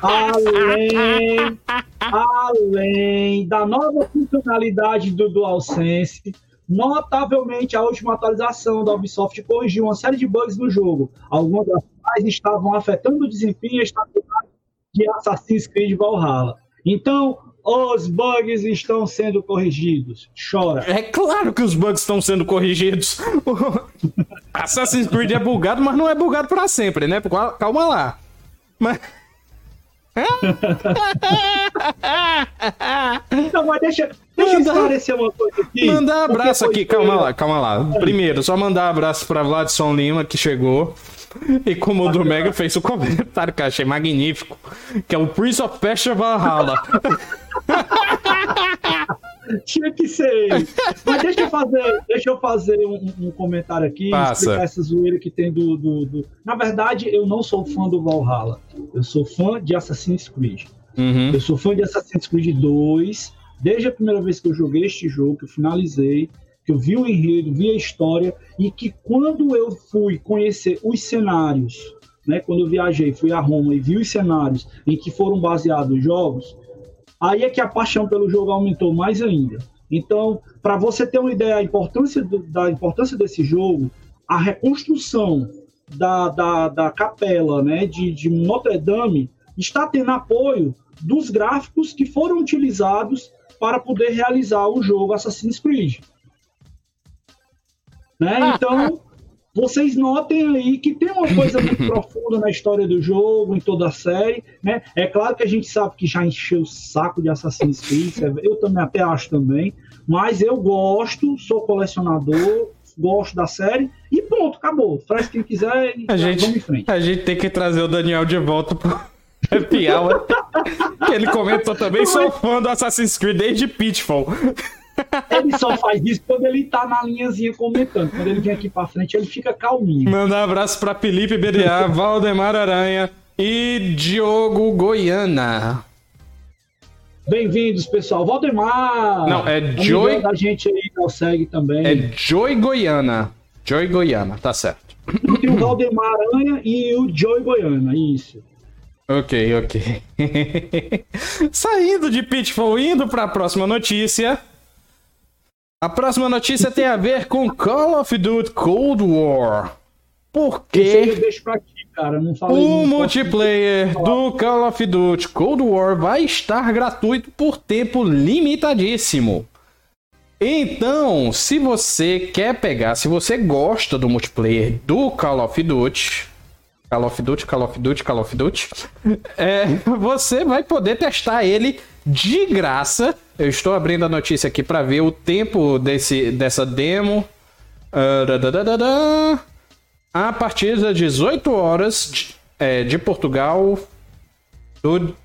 Além, além da nova funcionalidade do DualSense, notavelmente a última atualização da Ubisoft corrigiu uma série de bugs no jogo. Algumas das quais estavam afetando o desempenho e estabilidade de Assassin's Creed Valhalla. Então, os bugs estão sendo corrigidos. Chora. É claro que os bugs estão sendo corrigidos. Assassin's Creed é bugado, mas não é bugado para sempre, né? Calma lá. Mas. Não, mas deixa, deixa eu esclarecer uma coisa aqui. Mandar abraço aqui, calma lá, calma lá. Primeiro, só mandar abraço pra Vladson Lima, que chegou. E como o do Mega fez o comentário que eu achei magnífico, que é o Prince of Persia Valhalla. Tinha que ser. Mas deixa eu fazer, deixa eu fazer um, um comentário aqui, Passa. explicar essa zoeira que tem do, do, do, Na verdade, eu não sou fã do Valhalla. Eu sou fã de Assassin's Creed. Uhum. Eu sou fã de Assassin's Creed 2. Desde a primeira vez que eu joguei este jogo, que eu finalizei, eu vi o enredo, vi a história, e que quando eu fui conhecer os cenários, né, quando eu viajei, fui a Roma e vi os cenários em que foram baseados os jogos, aí é que a paixão pelo jogo aumentou mais ainda. Então, para você ter uma ideia da importância, do, da importância desse jogo, a reconstrução da, da, da capela né, de, de Notre Dame está tendo apoio dos gráficos que foram utilizados para poder realizar o jogo Assassin's Creed. Né? Então, vocês notem aí que tem uma coisa muito profunda na história do jogo, em toda a série. Né? É claro que a gente sabe que já encheu o saco de Assassin's Creed, eu também até acho também, mas eu gosto, sou colecionador, gosto da série e pronto, acabou. Faz quem quiser e a gente, vamos em frente. A gente tem que trazer o Daniel de volta pro Happy Hour. ele comentou também, sou fã do Assassin's Creed desde Pitfall. Ele só faz isso quando ele tá na linhazinha comentando. Quando ele vem aqui pra frente, ele fica calminho. Manda um abraço pra Felipe BDA, Valdemar Aranha e Diogo Goiana. Bem-vindos, pessoal. Valdemar! Não, é Joy. A gente aí consegue também. É Joy Goiana. Joy Goiana, tá certo. Tem o Valdemar Aranha e o Joy Goiana, isso. Ok, ok. Saindo de Pitfall, indo para a próxima notícia. A próxima notícia tem a ver com Call of Duty Cold War. Por quê? o multiplayer do Call of Duty Cold War vai estar gratuito por tempo limitadíssimo. Então, se você quer pegar, se você gosta do multiplayer do Call of Duty, Call of Duty, Call of Duty, Call of Duty, é, você vai poder testar ele de graça. Eu estou abrindo a notícia aqui para ver o tempo desse, dessa demo. Uh, a partir das 18 horas de, é, de Portugal, do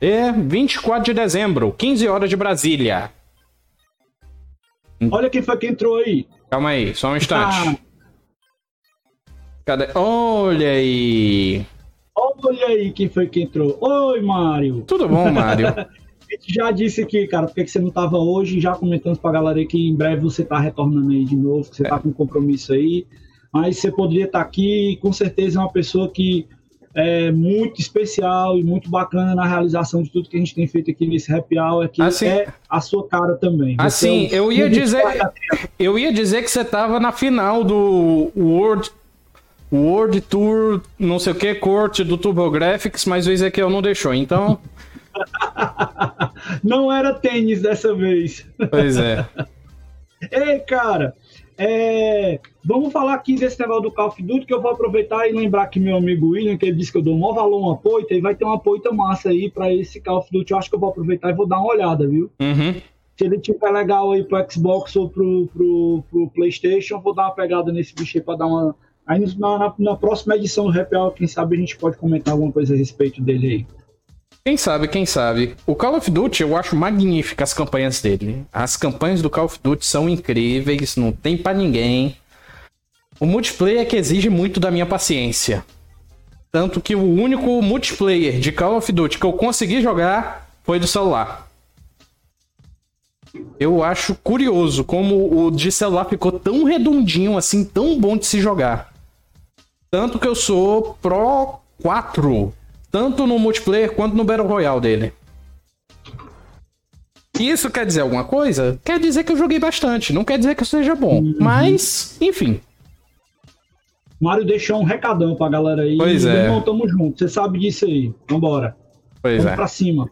é, 24 de dezembro, 15 horas de Brasília. Olha quem foi que entrou aí. Calma aí, só um instante. Ah. Cadê? Olha aí. Olha aí quem foi que entrou. Oi, Mário. Tudo bom, Mário? A gente já disse aqui, cara, porque que você não tava hoje, já comentando pra galera que em breve você tá retornando aí de novo, que você é. tá com compromisso aí. Mas você poderia estar tá aqui, com certeza é uma pessoa que é muito especial e muito bacana na realização de tudo que a gente tem feito aqui nesse Happy Hour, que assim, é a sua cara também. Assim, é eu ia dizer, eu ia dizer que você tava na final do World World Tour, não sei o que, corte do TurboGrafx, mas o Ezequiel não deixou, então. não era tênis dessa vez. Pois é. Ei, cara, é... vamos falar aqui desse negócio do Call of Duty, que eu vou aproveitar e lembrar que meu amigo William, que ele disse que eu dou um maior valor uma poita, e vai ter uma poita massa aí para esse Call of Duty. Eu acho que eu vou aproveitar e vou dar uma olhada, viu? Uhum. Se ele tiver legal aí pro Xbox ou pro, pro, pro PlayStation, eu vou dar uma pegada nesse bicho aí pra dar uma Aí na, na, na próxima edição do Rap quem sabe a gente pode comentar alguma coisa a respeito dele aí. Quem sabe, quem sabe. O Call of Duty eu acho magnífica as campanhas dele. As campanhas do Call of Duty são incríveis, não tem para ninguém. O multiplayer é que exige muito da minha paciência. Tanto que o único multiplayer de Call of Duty que eu consegui jogar foi do celular. Eu acho curioso como o de celular ficou tão redondinho assim, tão bom de se jogar. Tanto que eu sou Pro 4, tanto no multiplayer quanto no Battle Royale dele. Isso quer dizer alguma coisa? Quer dizer que eu joguei bastante, não quer dizer que eu seja bom. Uhum. Mas, enfim. Mário deixou um recadão pra galera aí. Pois é. Irmão, tamo junto, você sabe disso aí. Vambora. Pois Vamos é. pra cima.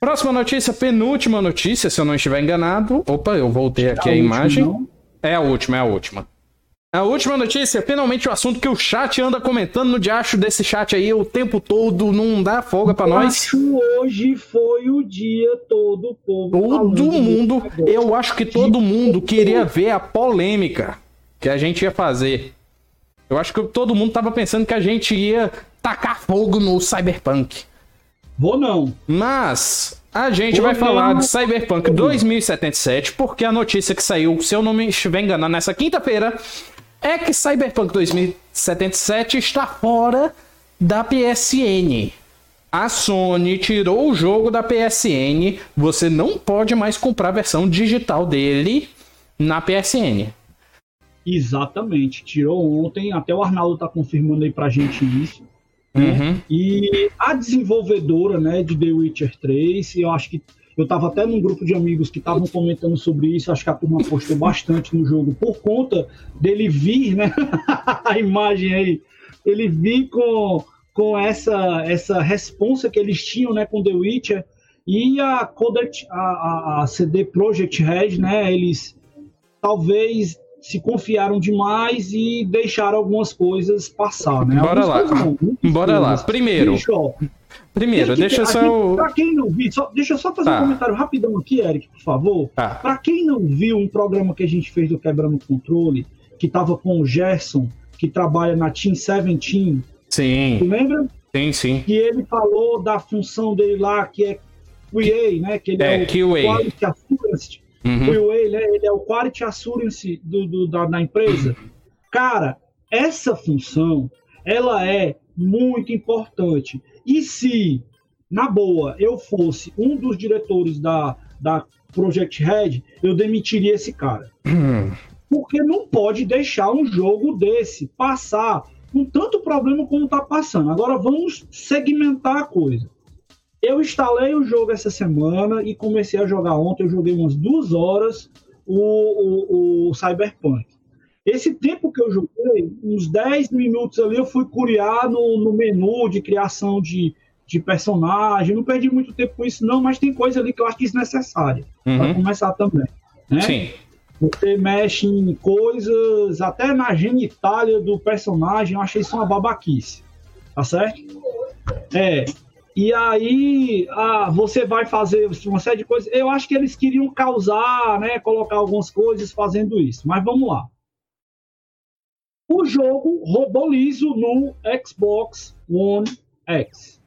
Próxima notícia, penúltima notícia, se eu não estiver enganado. Opa, eu voltei aqui é a, a imagem. É a última, é a última. A última notícia, finalmente o assunto que o chat anda comentando no diacho desse chat aí o tempo todo, não dá folga para nós. Hoje foi o dia todo, povo. Todo mundo, eu acho que todo mundo queria ver a polêmica que a gente ia fazer. Eu acho que todo mundo tava pensando que a gente ia tacar fogo no Cyberpunk. Vou não. Mas a gente Vou vai falar de Cyberpunk 2077, porque a notícia que saiu, se eu não me estiver enganando, nessa quinta-feira, é que Cyberpunk 2077 está fora da PSN. A Sony tirou o jogo da PSN. Você não pode mais comprar a versão digital dele na PSN. Exatamente. Tirou ontem. Até o Arnaldo tá confirmando aí pra gente isso. Né? Uhum. E a desenvolvedora né, de The Witcher 3, eu acho que eu estava até num grupo de amigos que estavam comentando sobre isso, acho que a turma postou bastante no jogo, por conta dele vir, né? a imagem aí, ele vir com, com essa, essa responsa que eles tinham né, com The Witcher, e a, Codet, a, a, a CD Projekt Red, né? Eles talvez se confiaram demais e deixaram algumas coisas passar, né? Bora lá. Não, Bora lá. Primeiro. Deixa, primeiro, que, deixa só. Para quem não viu, só, deixa eu só fazer tá. um comentário rapidão aqui, Eric, por favor. Tá. Para quem não viu um programa que a gente fez do Quebrando Controle, que tava com o Gerson, que trabalha na Team 17. Sim. Tu lembra? Sim, sim. E ele falou da função dele lá, que é QA, né? Que ele é, é o QA. Quality Assurance. Uhum. QA, né? Ele é o Quality Assurance do, do da, da empresa. Cara, essa função, ela é muito importante. E se, na boa, eu fosse um dos diretores da, da Project Red, eu demitiria esse cara. Uhum. Porque não pode deixar um jogo desse passar com tanto problema como está passando. Agora vamos segmentar a coisa. Eu instalei o jogo essa semana e comecei a jogar ontem. Eu joguei umas duas horas o, o, o Cyberpunk. Esse tempo que eu joguei, uns 10 minutos ali, eu fui curiar no, no menu de criação de, de personagem. Não perdi muito tempo com isso, não, mas tem coisa ali que eu acho desnecessária. Uhum. Para começar também. Né? Sim. Você mexe em coisas, até na genitália do personagem, eu achei isso uma babaquice. Tá certo? É. E aí, ah, você vai fazer uma série de coisas. Eu acho que eles queriam causar, né? Colocar algumas coisas fazendo isso. Mas vamos lá. O jogo rodou liso no Xbox One X.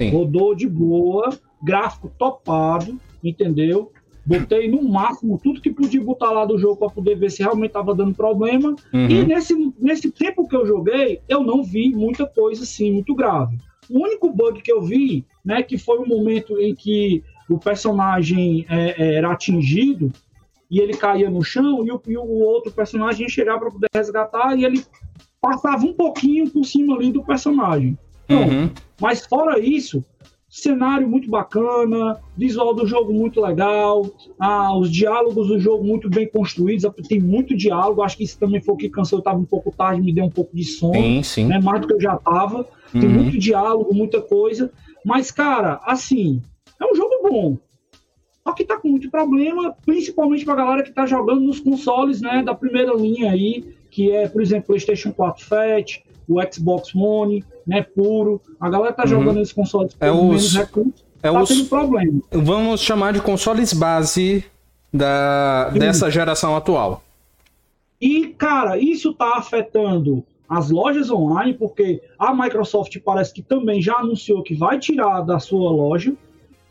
Sim. Rodou de boa, gráfico topado, entendeu? Botei no máximo tudo que podia botar lá do jogo para poder ver se realmente estava dando problema. Uhum. E nesse, nesse tempo que eu joguei, eu não vi muita coisa assim, muito grave. O único bug que eu vi, né, que foi um momento em que o personagem é era atingido e ele caía no chão e o, e o outro personagem chegava para poder resgatar e ele passava um pouquinho por cima ali do personagem. Então, uhum. Mas fora isso, cenário muito bacana, visual do jogo muito legal, ah, os diálogos do jogo muito bem construídos, tem muito diálogo, acho que isso também foi o que cansou, eu estava um pouco tarde, me deu um pouco de sono, sim, sim. Né, mais do que eu já estava, tem uhum. muito diálogo, muita coisa, mas cara, assim, é um jogo bom, só que tá com muito problema, principalmente pra galera que tá jogando nos consoles, né, da primeira linha aí, que é, por exemplo, PlayStation 4 Fat, o Xbox One, né, puro. A galera tá uhum. jogando esses consoles é os, menos recursos, é tá os, tendo problema. Vamos chamar de consoles base da, dessa geração atual. E, cara, isso tá afetando as lojas online, porque a Microsoft parece que também já anunciou que vai tirar da sua loja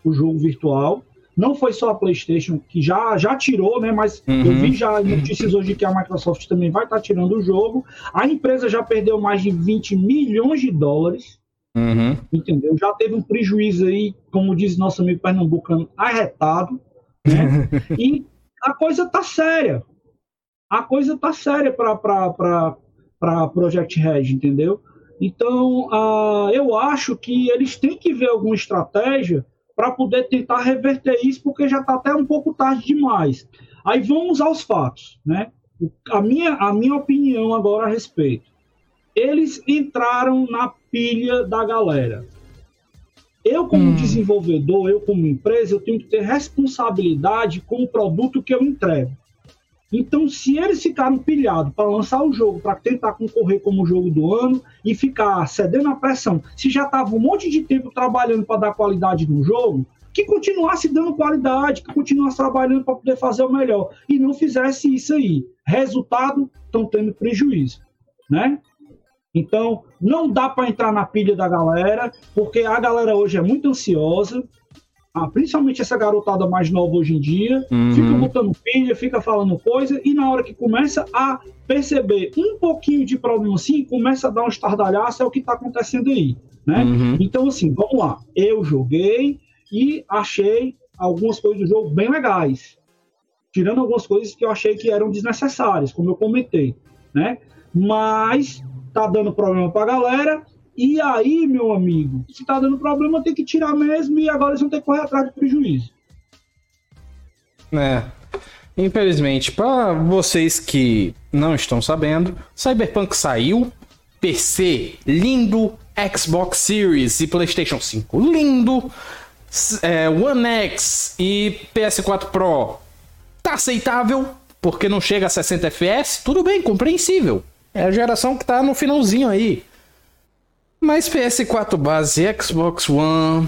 o jogo virtual. Não foi só a PlayStation que já, já tirou, né? Mas uhum. eu vi já notícias hoje que a Microsoft também vai estar tá tirando o jogo. A empresa já perdeu mais de 20 milhões de dólares. Uhum. Entendeu? Já teve um prejuízo aí, como diz nosso amigo pernambucano, arretado. Né? e a coisa tá séria. A coisa tá séria para Project Red, entendeu? Então, uh, eu acho que eles têm que ver alguma estratégia para poder tentar reverter isso, porque já está até um pouco tarde demais. Aí vamos aos fatos, né? A minha, a minha opinião agora a respeito. Eles entraram na pilha da galera. Eu, como hum. desenvolvedor, eu, como empresa, eu tenho que ter responsabilidade com o produto que eu entrego. Então, se eles ficaram pilhados para lançar o jogo, para tentar concorrer como jogo do ano e ficar cedendo a pressão, se já estava um monte de tempo trabalhando para dar qualidade no jogo, que continuasse dando qualidade, que continuasse trabalhando para poder fazer o melhor e não fizesse isso aí. Resultado, estão tendo prejuízo, né? Então, não dá para entrar na pilha da galera, porque a galera hoje é muito ansiosa, ah, principalmente essa garotada mais nova hoje em dia, uhum. fica botando pilha, fica falando coisa, e na hora que começa a perceber um pouquinho de problema assim, começa a dar um estardalhaço, é o que está acontecendo aí. Né? Uhum. Então, assim, vamos lá. Eu joguei e achei algumas coisas do jogo bem legais. Tirando algumas coisas que eu achei que eram desnecessárias, como eu comentei. Né? Mas tá dando problema pra galera e aí, meu amigo, se tá dando problema, tem que tirar mesmo e agora eles vão ter que correr atrás do prejuízo. É. Infelizmente, para vocês que não estão sabendo, Cyberpunk saiu, PC lindo, Xbox Series e PlayStation 5 lindo, é, One X e PS4 Pro tá aceitável, porque não chega a 60 FPS, tudo bem, compreensível. É a geração que tá no finalzinho aí. Mas PS4 base, Xbox One.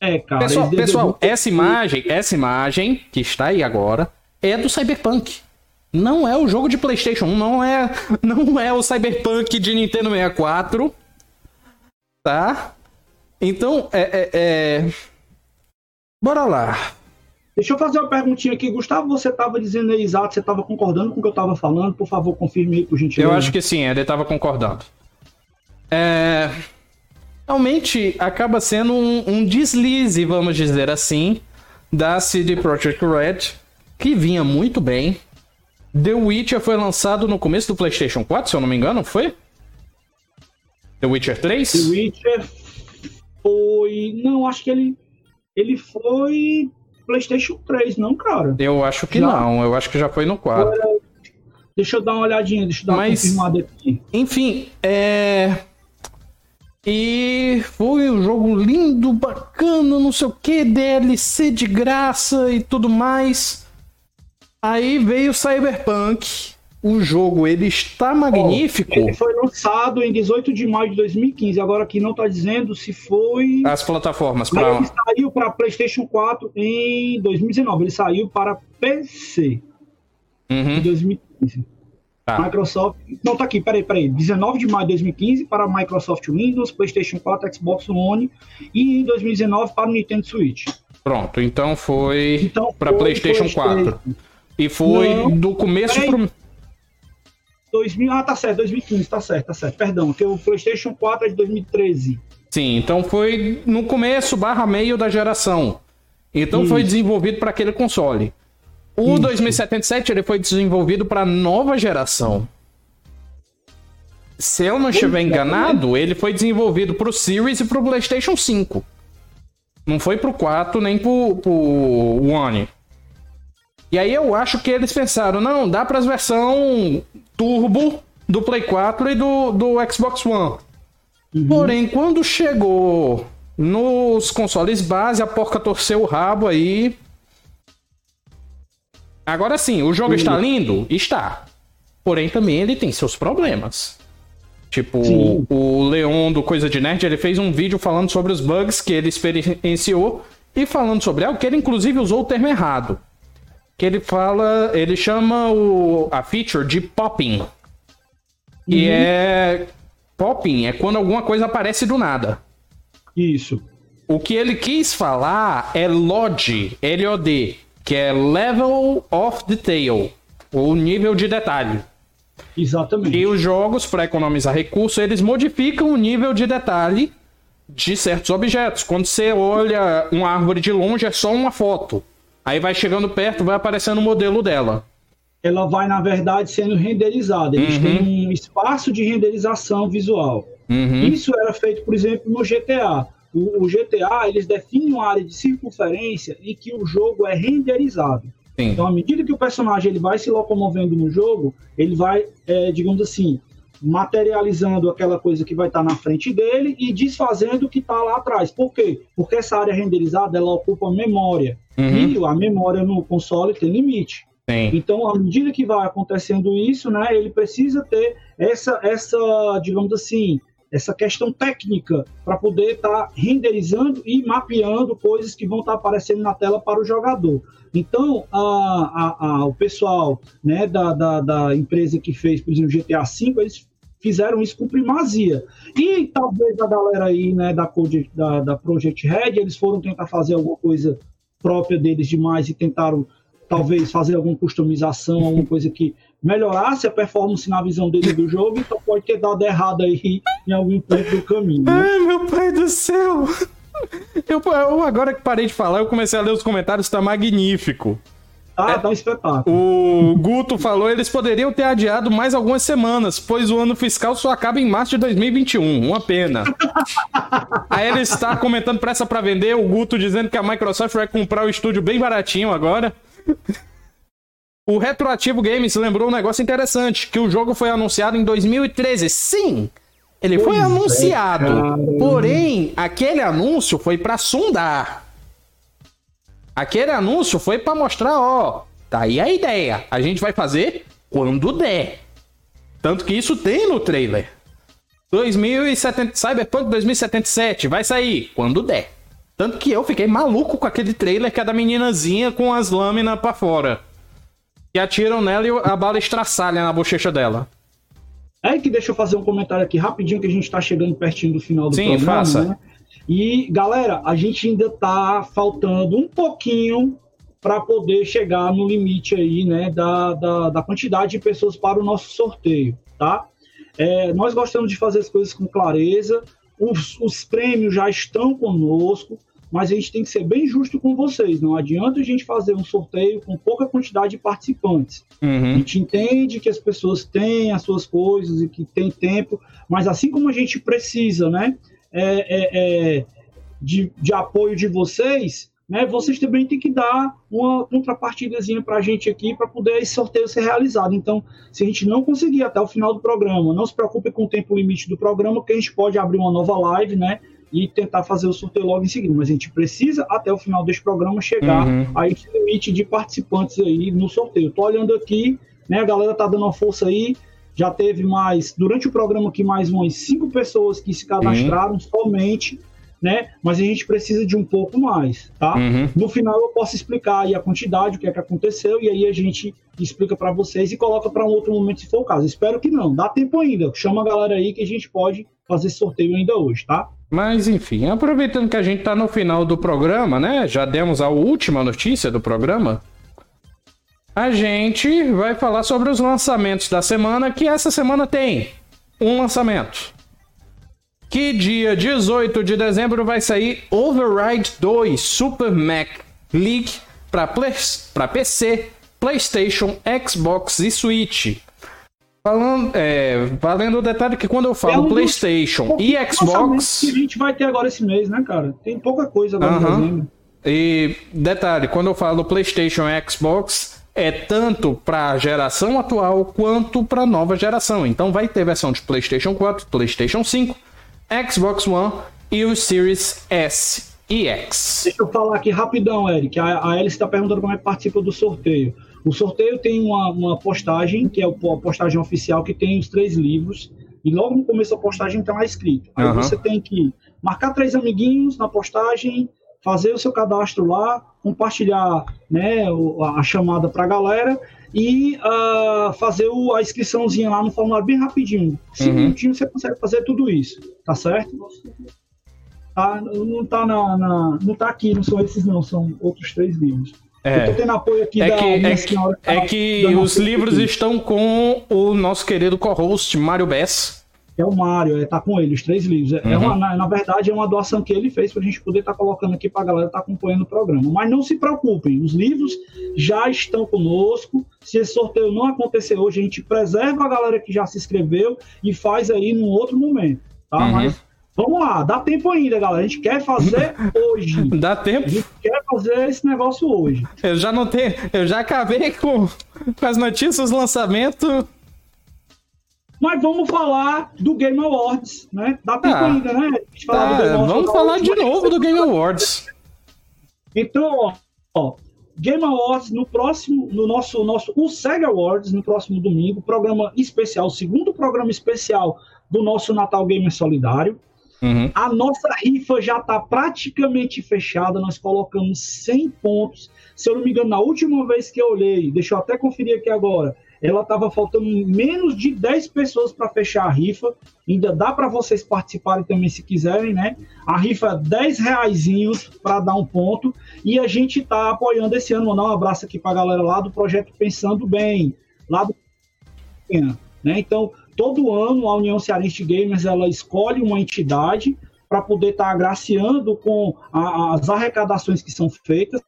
É, cara. Pessoal, pessoal essa imagem, essa imagem que está aí agora é do Cyberpunk. Não é o jogo de PlayStation 1, não é, não é o Cyberpunk de Nintendo 64. Tá? Então, é, é, é... Bora lá. Deixa eu fazer uma perguntinha aqui. Gustavo, você estava dizendo aí exato, você estava concordando com o que eu estava falando? Por favor, confirme aí, por gentileza. Eu acho que sim, ele estava concordando. É... Realmente acaba sendo um, um deslize, vamos dizer assim, da CD Projekt Red, que vinha muito bem. The Witcher foi lançado no começo do PlayStation 4, se eu não me engano, foi? The Witcher 3? The Witcher foi. Não, acho que ele. Ele foi. PlayStation 3, não, cara. Eu acho que Já. não, eu acho que já foi no 4. Deixa eu dar uma olhadinha, deixa eu dar uma Mas- confirmada aqui. Enfim, é. E foi um jogo lindo, bacana, não sei o que, DLC de graça e tudo mais. Aí veio o Cyberpunk. O jogo ele está magnífico. Ele foi lançado em 18 de maio de 2015. Agora aqui não tá dizendo se foi. As plataformas Mas ele para saiu para PlayStation 4 em 2019. Ele saiu para PC em uhum, 2015. Tá. Microsoft. Não, tá aqui, peraí, peraí. 19 de maio de 2015 para Microsoft Windows, PlayStation 4, Xbox One e em 2019 para o Nintendo Switch. pronto. Então foi Então, para foi PlayStation 4 e foi Não, do começo peraí. pro 2000, ah, tá certo, 2015, tá certo, tá certo. Perdão, porque o PlayStation 4 é de 2013. Sim, então foi no começo barra meio da geração. Então foi Isso. desenvolvido para aquele console. O Isso. 2077 ele foi desenvolvido para nova geração. Se eu não estiver enganado, ele foi desenvolvido para o Series e para o PlayStation 5. Não foi para o 4 nem para o One. E aí eu acho que eles pensaram, não, dá para as versão turbo do Play 4 e do, do Xbox One. Porém, quando chegou nos consoles base, a porca torceu o rabo aí. Agora sim, o jogo está lindo? Está. Porém, também ele tem seus problemas. Tipo, Sim. o Leon do Coisa de Nerd, ele fez um vídeo falando sobre os bugs que ele experienciou e falando sobre algo que ele inclusive usou o termo errado. Que ele fala, ele chama o, a feature de popping. E é popping é quando alguma coisa aparece do nada. Isso. O que ele quis falar é LOD, L-O-D, que é Level of Detail, ou nível de detalhe. Exatamente. E os jogos, para economizar recurso, eles modificam o nível de detalhe de certos objetos. Quando você olha uma árvore de longe, é só uma foto. Aí vai chegando perto, vai aparecendo o modelo dela. Ela vai, na verdade, sendo renderizada. Eles Uhum. têm um espaço de renderização visual. Uhum. Isso era feito, por exemplo, no GTA. O, o GTA, eles definem uma área de circunferência em que o jogo é renderizado. Sim. Então, à medida que o personagem ele vai se locomovendo no jogo, ele vai, é, digamos assim, materializando aquela coisa que vai estar na frente dele e desfazendo o que está lá atrás. Por quê? Porque essa área renderizada ela ocupa memória. Uhum. E a memória no console tem limite. Sim. Então, à medida que vai acontecendo isso, né, ele precisa ter essa, essa digamos assim, essa questão técnica para poder estar renderizando e mapeando coisas que vão estar aparecendo na tela para o jogador. Então, a, a, a- o pessoal né, da, da, da empresa que fez, por exemplo, GTA V, eles fizeram isso com primazia. E talvez a galera aí né, da, da, da Project Red, eles foram tentar fazer alguma coisa própria deles demais e tentaram talvez fazer alguma customização, alguma coisa que melhorasse a performance na visão dele do jogo, então pode ter dado errado aí em algum ponto do caminho. né? Ai, meu pai do céu! Eu, eu agora que parei de falar, eu comecei a ler os comentários, tá magnífico. Tá, tá um espetáculo. O Guto falou eles poderiam ter adiado mais algumas semanas, pois o ano fiscal só acaba em março de 2021. Uma pena. Aí ele está comentando pressa pra vender, o Guto dizendo que a Microsoft vai comprar o estúdio bem baratinho agora. O Retroativo Games lembrou um negócio interessante, que o jogo foi anunciado em 2013. Sim, ele foi Pois é, anunciado. cara. porém, aquele anúncio foi pra sondar. Aquele anúncio foi pra mostrar, ó, Tá aí a ideia. A gente vai fazer quando der. Tanto que isso tem no trailer. 2070, Cyberpunk 2077 vai sair quando der. Tanto que eu fiquei maluco com aquele trailer que é da meninazinha com as lâminas para fora. Que atiram nela e a bala estraçalha na bochecha dela. É que deixa eu fazer um comentário aqui rapidinho que a gente tá chegando pertinho do final do Sim, programa. faça. Né? E galera, a gente ainda tá faltando um pouquinho para poder chegar no limite aí, né, da, da, da quantidade de pessoas para o nosso sorteio, tá? É, nós gostamos de fazer as coisas com clareza, os, os prêmios já estão conosco, mas a gente tem que ser bem justo com vocês. Não adianta a gente fazer um sorteio com pouca quantidade de participantes. A Uhum. gente entende que as pessoas têm as suas coisas e que tem tempo, mas assim como a gente precisa, né, é, é, é, de, de apoio de vocês, né, vocês também têm que dar uma contrapartidazinha para a gente aqui para poder esse sorteio ser realizado. Então, se a gente não conseguir até o final do programa, não se preocupe com o tempo limite do programa, que a gente pode abrir uma nova live, né, e tentar fazer o sorteio logo em seguida. Mas a gente precisa, até o final deste programa, chegar Uhum. a esse limite de participantes aí no sorteio. Tô olhando aqui, né? A galera tá dando uma força aí. Já teve mais, durante o programa aqui, mais umas cinco pessoas que se cadastraram somente, né? Mas a gente precisa de um pouco mais, tá? Uhum. No final eu posso explicar aí a quantidade, o que é que aconteceu, e aí a gente explica para vocês e coloca para um outro momento se for o caso. Espero que não, dá tempo ainda. Chama a galera aí que a gente pode fazer esse sorteio ainda hoje, tá? Mas enfim, aproveitando que a gente tá no final do programa, né? Já demos a última notícia do programa. A gente vai falar sobre os lançamentos da semana, que essa semana tem um lançamento. Que dia 18 de dezembro vai sair Override 2 Super Mac League para PC, PlayStation, Xbox e Switch. Falando, é, valendo o detalhe que quando eu falo É um PlayStation e Xbox. que a gente vai ter agora esse mês, né, cara? Tem pouca coisa agora Aham. em dezembro. E detalhe, quando eu falo PlayStation e Xbox, é tanto para geração atual quanto para nova geração. Então vai ter versão de PlayStation 4, PlayStation 5, Xbox One e o Series S e X. Deixa eu falar aqui rapidão, Eric. A, a Alice está perguntando como é que participa do sorteio. O sorteio tem uma, uma postagem, que é a postagem oficial, que tem os três livros. E logo no começo da postagem está lá escrito. Aí Aham. você tem que marcar três amiguinhos na postagem, fazer o seu cadastro lá, compartilhar né, a chamada para a galera e ah, fazer o- a inscriçãozinha lá no formulário bem rapidinho. Cinco Uhum. minutinhos você consegue fazer tudo isso, tá certo? Tá, não tá na, na- não tá aqui, não são esses não, são outros três livros. Eu tô É, tendo apoio aqui é da que, minha é que, é tá que os livros aqui. estão com o nosso querido co-host Mário Bess. É o Mário, é, tá com ele, os três livros. É, é Uhum. uma, na, na verdade, é uma doação que ele fez pra gente poder estar colocando aqui pra galera estar acompanhando o programa. Mas não se preocupem, os livros já estão conosco. Se esse sorteio não acontecer hoje, a gente preserva a galera que já se inscreveu e faz aí num outro momento, tá? Uhum. Mas vamos lá, dá tempo ainda, galera. A gente quer fazer hoje. Dá A tempo? gente quer fazer esse negócio hoje. Eu já não tenho. Eu já acabei com, com as notícias, lançamento. Mas vamos falar do Game Awards, né? Dá tempo Ah, ainda, né? A gente falar do Tá, Game Awards vamos falar de novo do Game Awards. Então, ó, ó, Game Awards no próximo, no nosso, nosso o SEG Awards no próximo domingo, programa especial, segundo programa especial do nosso Natal Gamer Solidário. Uhum. A nossa rifa já está praticamente fechada, nós colocamos 100 pontos. Se eu não me engano, na última vez que eu olhei, deixa eu até conferir aqui agora, ela estava faltando menos de 10 pessoas para fechar a rifa. Ainda dá para vocês participarem também se quiserem, né? A rifa é 10 reaisinhos para dar um ponto. E a gente está apoiando esse ano. Mandar um abraço aqui para a galera lá do projeto Pensando Bem, lá do né? Então, todo ano a União Cearense Gamers ela escolhe uma entidade para poder estar agraciando com a- as arrecadações que são feitas.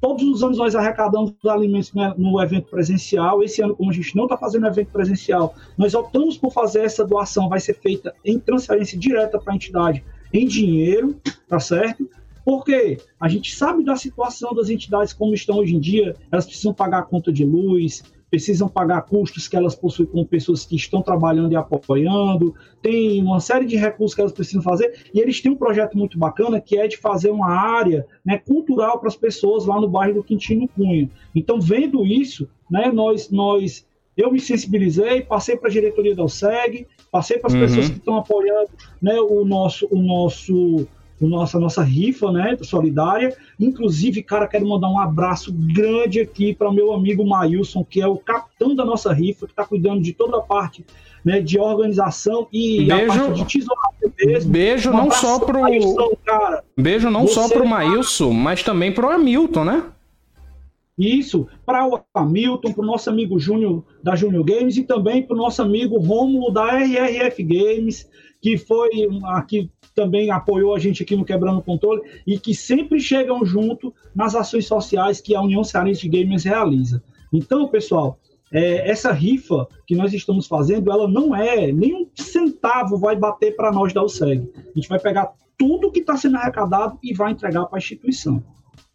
Todos os anos nós arrecadamos os alimentos né, no evento presencial. Esse ano, como a gente não está fazendo evento presencial, nós optamos por fazer essa doação, vai ser feita em transferência direta para a entidade em dinheiro, tá certo? Porque a gente sabe da situação das entidades como estão hoje em dia, elas precisam pagar a conta de luz, precisam pagar custos que elas possuem com pessoas que estão trabalhando e apoiando, tem uma série de recursos que elas precisam fazer, e eles têm um projeto muito bacana que é de fazer uma área né, cultural para as pessoas lá no bairro do Quintino Cunha. Então, vendo isso, né, nós, nós eu me sensibilizei, passei para a diretoria da OSEG, passei para as uhum. pessoas que estão apoiando né, o nosso, o nosso nossa nossa rifa, né, solidária. Inclusive, cara, quero mandar um abraço grande aqui para meu amigo Mailson, que é o capitão da nossa rifa, que está cuidando de toda a parte né, de organização e beijo, a parte de tesouramento mesmo. Beijo um não só pro Mailson, cara. Beijo não Você só pro Mailson, mas também pro Hamilton, né? Isso, para o Hamilton, para o nosso amigo Júnior da Júnior Games e também para o nosso amigo Rômulo da RRF Games, que foi aqui também apoiou a gente aqui no Quebrando o Controle e que sempre chegam junto nas ações sociais que a União Cearense de Gamers realiza. Então, pessoal, é, essa rifa que nós estamos fazendo, ela não é nem um centavo vai bater para nós da USEG. A gente vai pegar tudo que está sendo arrecadado e vai entregar para a instituição.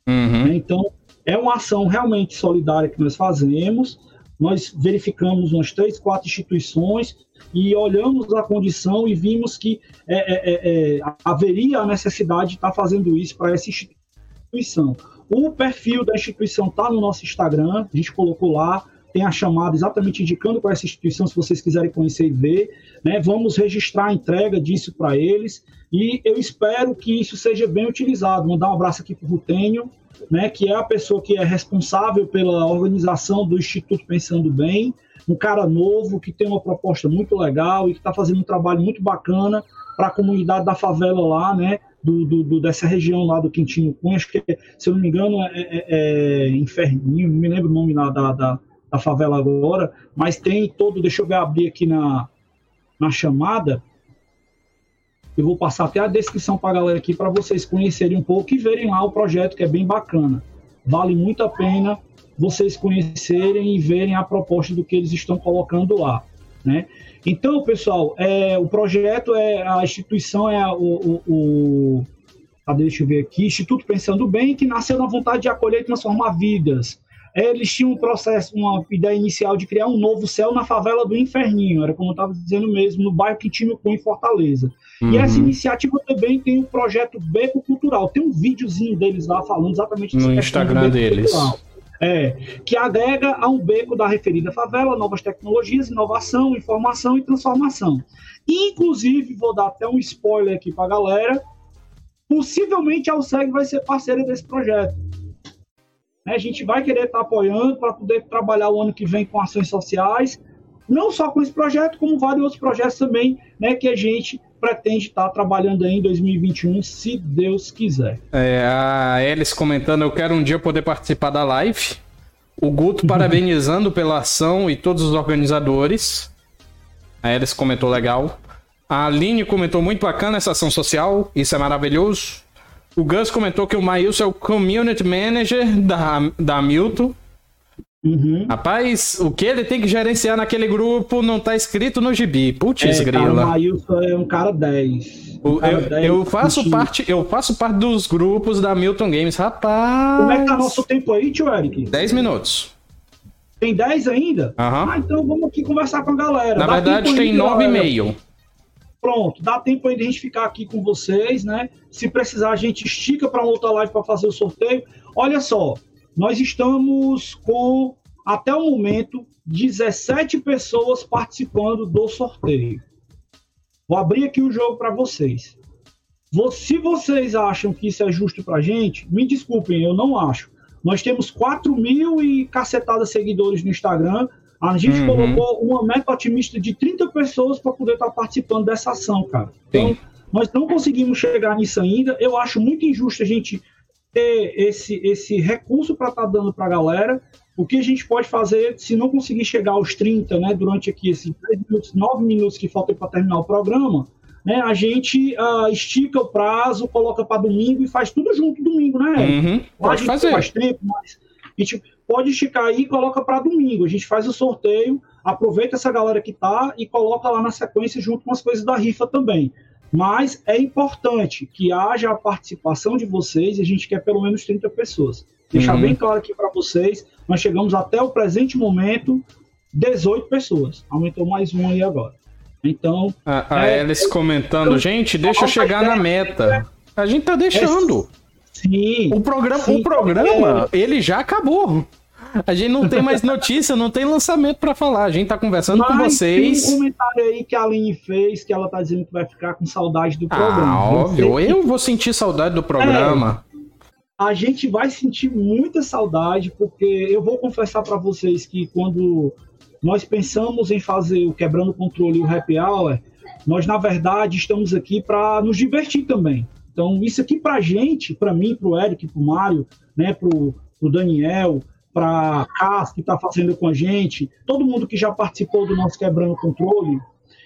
Uhum. Então, é uma ação realmente solidária que nós fazemos. Nós verificamos umas três, quatro instituições e olhamos a condição e vimos que é, é, é, é haveria a necessidade de estar fazendo isso para essa instituição. O perfil da instituição está no nosso Instagram, a gente colocou lá, tem a chamada exatamente indicando para essa instituição, se vocês quiserem conhecer e ver. Né? Vamos registrar a entrega disso para eles e eu espero que isso seja bem utilizado. Mandar um abraço aqui para o Rutênio, né, que é a pessoa que é responsável pela organização do Instituto Pensando Bem, um cara novo que tem uma proposta muito legal e que está fazendo um trabalho muito bacana para a comunidade da favela lá, né? Do, do, dessa região lá do Quintino Cunha, acho que, se eu não me engano, é, é, é Inferninho, não me lembro o nome lá da, da, da, favela agora, mas tem todo, deixa eu ver, abrir aqui na, na chamada, eu vou passar até a descrição para a galera aqui para vocês conhecerem um pouco e verem lá o projeto que é bem bacana. Vale muito a pena vocês conhecerem e verem a proposta do que eles estão colocando lá, né? Então, pessoal, é, o projeto é a instituição é o, o, deixa eu ver aqui, Instituto Pensando Bem, que nasceu na vontade de acolher e transformar vidas. Eles tinham um processo, uma ideia inicial de criar um novo céu na favela do Inferninho, era como eu estava dizendo mesmo, no bairro Quintino com em Fortaleza. Uhum. E essa iniciativa também tem o projeto Beco Cultural. Tem um videozinho deles lá falando exatamente no Instagram deles. Cultural. É, que agrega a um beco da referida favela novas tecnologias, inovação, informação e transformação. Inclusive, vou dar até um spoiler aqui para a galera, possivelmente a USEG vai ser parceira desse projeto. A gente vai querer estar tá apoiando para poder trabalhar o ano que vem com ações sociais, não só com esse projeto, como vários outros projetos também, né, que a gente pretende estar trabalhando aí em 2021, se Deus quiser. É, a Elis comentando, eu quero um dia poder participar da live. O Guto parabenizando pela ação e todos os organizadores. A Elis comentou legal. A Aline comentou muito bacana essa ação social, isso é maravilhoso. O Gus comentou que o Maílson é o Community Manager da, da Milton. Uhum. Rapaz, o que ele tem que gerenciar naquele grupo não tá escrito no gibi. Putz, é, grila. Cara, o Maílson é um cara 10. Um cara eu, 10 eu, faço parte, eu faço parte dos grupos da Milton Games, rapaz. Como é que tá nosso tempo aí, tio Eric? 10 minutos. Tem 10 ainda? Uhum. Ah, então vamos aqui conversar com a galera. Na dá verdade, tem 9,5. Pronto, dá tempo aí de a gente ficar aqui com vocês, né? Se precisar, a gente estica para outra live para fazer o sorteio. Olha só, nós estamos com, até o momento, 17 pessoas participando do sorteio. Vou abrir aqui o jogo para vocês. Se vocês acham que isso é justo para a gente, me desculpem, eu não acho. Nós temos 4 mil e cacetada seguidores no Instagram. A gente uhum. colocou uma meta otimista de 30 pessoas para poder estar tá participando dessa ação, cara. Então, Sim. nós não conseguimos chegar nisso ainda. Eu acho muito injusto a gente ter esse, esse recurso para estar tá dando para a galera. O que a gente pode fazer, se não conseguir chegar aos 30, né, durante aqui esses 10 minutos, 9 minutos que faltam para terminar o programa, né, a gente uh, estica o prazo, coloca para domingo e faz tudo junto domingo, né? Uhum, pode fazer. Faz tempo, mas a gente pode esticar aí e coloca para domingo. A gente faz o sorteio, aproveita essa galera que tá e coloca lá na sequência junto com as coisas da rifa também. Mas é importante que haja a participação de vocês, e a gente quer pelo menos 30 pessoas. Deixar uhum. bem claro aqui para vocês, nós chegamos até o presente momento 18 pessoas. Aumentou mais um aí agora. Então. A, a é, Alice comentando, gente, deixa eu chegar na meta. A gente tá deixando. É, sim. O programa, sim, o programa é... ele já acabou. A gente não tem mais notícia, não tem lançamento para falar. A gente tá conversando Mas com vocês. Tem um comentário aí que a Aline fez que ela tá dizendo que vai ficar com saudade do ah, programa. Óbvio. Eu vou sentir saudade do programa. É, a gente vai sentir muita saudade, porque eu vou confessar para vocês que quando nós pensamos em fazer o Quebrando o Controle e o Happy Hour, nós, na verdade, estamos aqui para nos divertir também. Então, isso aqui para a gente, para mim, para o Eric, para o Mário, né, para o Daniel, para a Cas, que está fazendo com a gente, todo mundo que já participou do nosso Quebrando Controle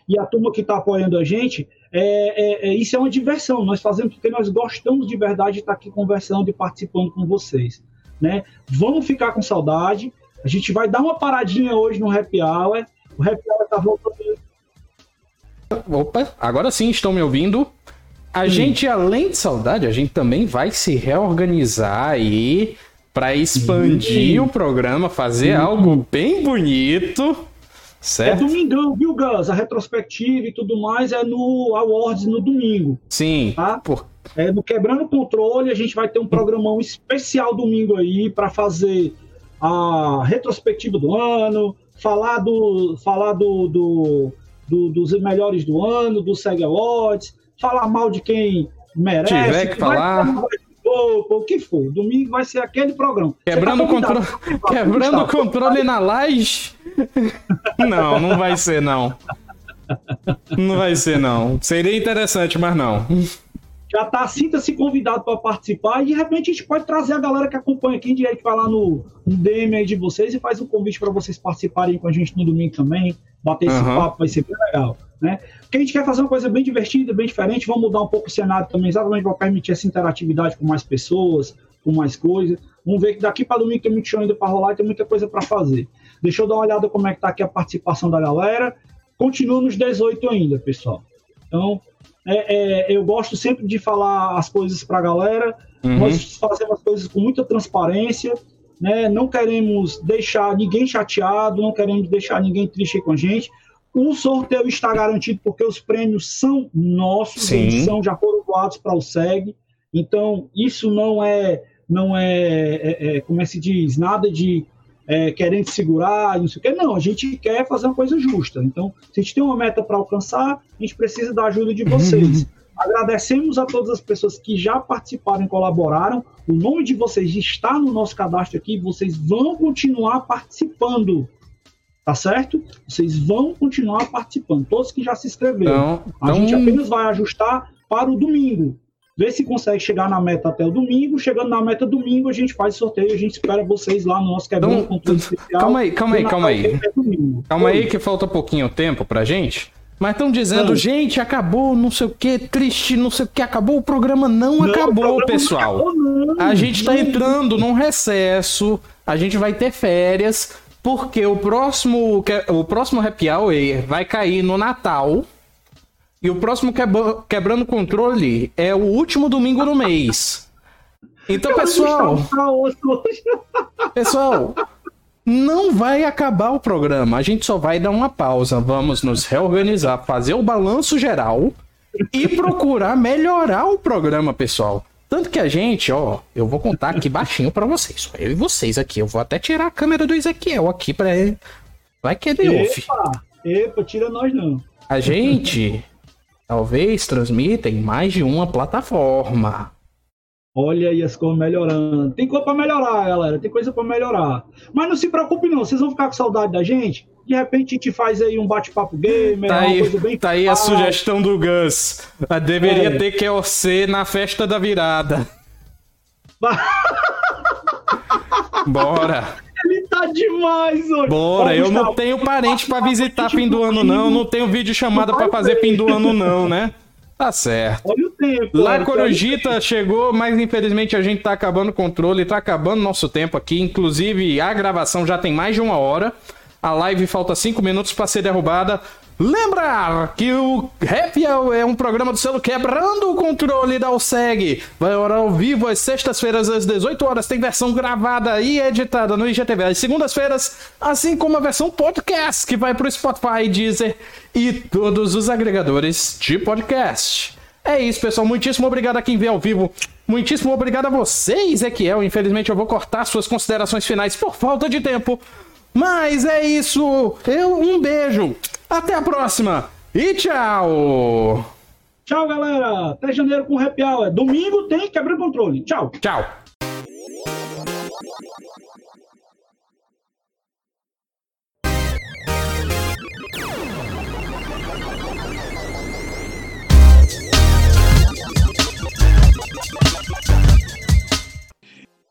e a turma que está apoiando a gente, é, é, é, isso é uma diversão. Nós fazemos porque nós gostamos de verdade de estar aqui conversando e participando com vocês. Né? Vamos ficar com saudade. A gente vai dar uma paradinha hoje no Happy Hour. O Happy Hour está voltando. Opa, agora sim estão me ouvindo. A hum. gente, além de saudade, a gente também vai se reorganizar aí para expandir o programa, fazer algo bem bonito. Certo? É domingão, viu, Gus? A retrospectiva e tudo mais é no Awards no domingo. Sim. Tá? Por... É, no Quebrando o Controle, a gente vai ter um programão especial domingo aí para fazer a retrospectiva do ano, falar do falar do, do, do dos melhores do ano, do SEG Awards, falar mal de quem merece. Tiver que falar. Vai, o que for. Domingo vai ser aquele programa. Quebrando o controle, quebrando o controle na laje. Não, não vai ser não. Não vai ser não. Seria interessante, mas não. Já tá, sinta-se convidado para participar e de repente a gente pode trazer a galera que acompanha aqui, direto vai lá no, no DM aí de vocês e faz um convite para vocês participarem com a gente no domingo também, bater esse papo, vai ser bem legal. Né? Porque a gente quer fazer uma coisa bem divertida, bem diferente, vamos mudar um pouco o cenário também, exatamente para permitir essa interatividade com mais pessoas, com mais coisas. Vamos ver que daqui para domingo tem muito show ainda para rolar e tem muita coisa para fazer. Deixa eu dar uma olhada como é que tá aqui a participação da galera. Continua nos 18 ainda, pessoal. Então, é, é, eu gosto sempre de falar as coisas para a galera. Uhum. Nós fazemos as coisas com muita transparência. Né? Não queremos deixar ninguém chateado, não queremos deixar ninguém triste com a gente. O sorteio está garantido porque os prêmios são nossos, Sim. eles são, já foram doados para o SEG. Então, isso não é, não é, é, é como é que se diz, nada de é, querendo segurar, não sei o quê. Não, a gente quer fazer uma coisa justa. Então, se a gente tem uma meta para alcançar, a gente precisa da ajuda de vocês. Agradecemos a todas as pessoas que já participaram e colaboraram. O nome de vocês está no nosso cadastro aqui. Vocês vão continuar participando. Tá certo? Vocês vão continuar participando. Todos que já se inscreveram. Então, a gente apenas vai ajustar para o domingo. Ver se consegue chegar na meta até o domingo. Chegando na meta domingo, a gente faz sorteio. A gente espera vocês lá no nosso quebrando então. Calma aí, calma aí, calma aí. É calma aí que falta pouquinho tempo pra gente. Mas estão dizendo, gente, acabou, não sei o que, triste, não sei o que, acabou. O programa não, não acabou, pessoal. Não acabou, não. A gente tá entrando num recesso, a gente vai ter férias, porque o próximo, o próximo Happy Hour vai cair no Natal. E o próximo quebra, Quebrando Controle é o último domingo do mês. Então, pessoal. Pessoal, não vai acabar o programa. A gente só vai dar uma pausa. Vamos nos reorganizar, fazer o balanço geral e procurar melhorar o programa, pessoal. Tanto que a gente, ó, eu vou contar aqui baixinho para vocês. Eu e vocês aqui. Eu vou até tirar a câmera do Ezequiel aqui pra ele. Vai que ouve. Epa, epa, tira nós não. A gente talvez transmita em mais de uma plataforma. Olha aí as coisas melhorando. Tem coisa para melhorar, galera. Tem coisa para melhorar. Mas não se preocupe não, vocês vão ficar com saudade da gente. De repente a gente faz aí um bate-papo gamer, tá aí, Tá aí a sugestão do Gus. Ah, deveria é. ter QOC na festa da virada. Bora. Ele tá demais hoje. Bora, eu não tenho parente para visitar fim do ano não, não tenho vídeo chamada para fazer fim do ano não, né? Tá certo. Olha o tempo. Lá Corujita chegou, mas infelizmente a gente tá acabando o controle, tá acabando nosso tempo aqui. Inclusive, a gravação já tem mais de uma hora. A live falta cinco minutos para ser derrubada. Lembrar que o Happy Hour é um programa do selo Quebrando o Controle da OSEG. Vai orar ao vivo às sextas-feiras às 18 horas. Tem versão gravada e editada no IGTV às segundas-feiras, assim como a versão podcast que vai para o Spotify, Deezer e todos os agregadores de podcast. É isso, pessoal. Muitíssimo obrigado a quem vê ao vivo. Muitíssimo obrigado a você, Ezequiel. Infelizmente eu vou cortar suas considerações finais por falta de tempo. Mas é isso. Eu um beijo. Até a próxima e tchau! Tchau, galera! Até janeiro com Happy Hour. Domingo tem quebra controle. Tchau! Tchau!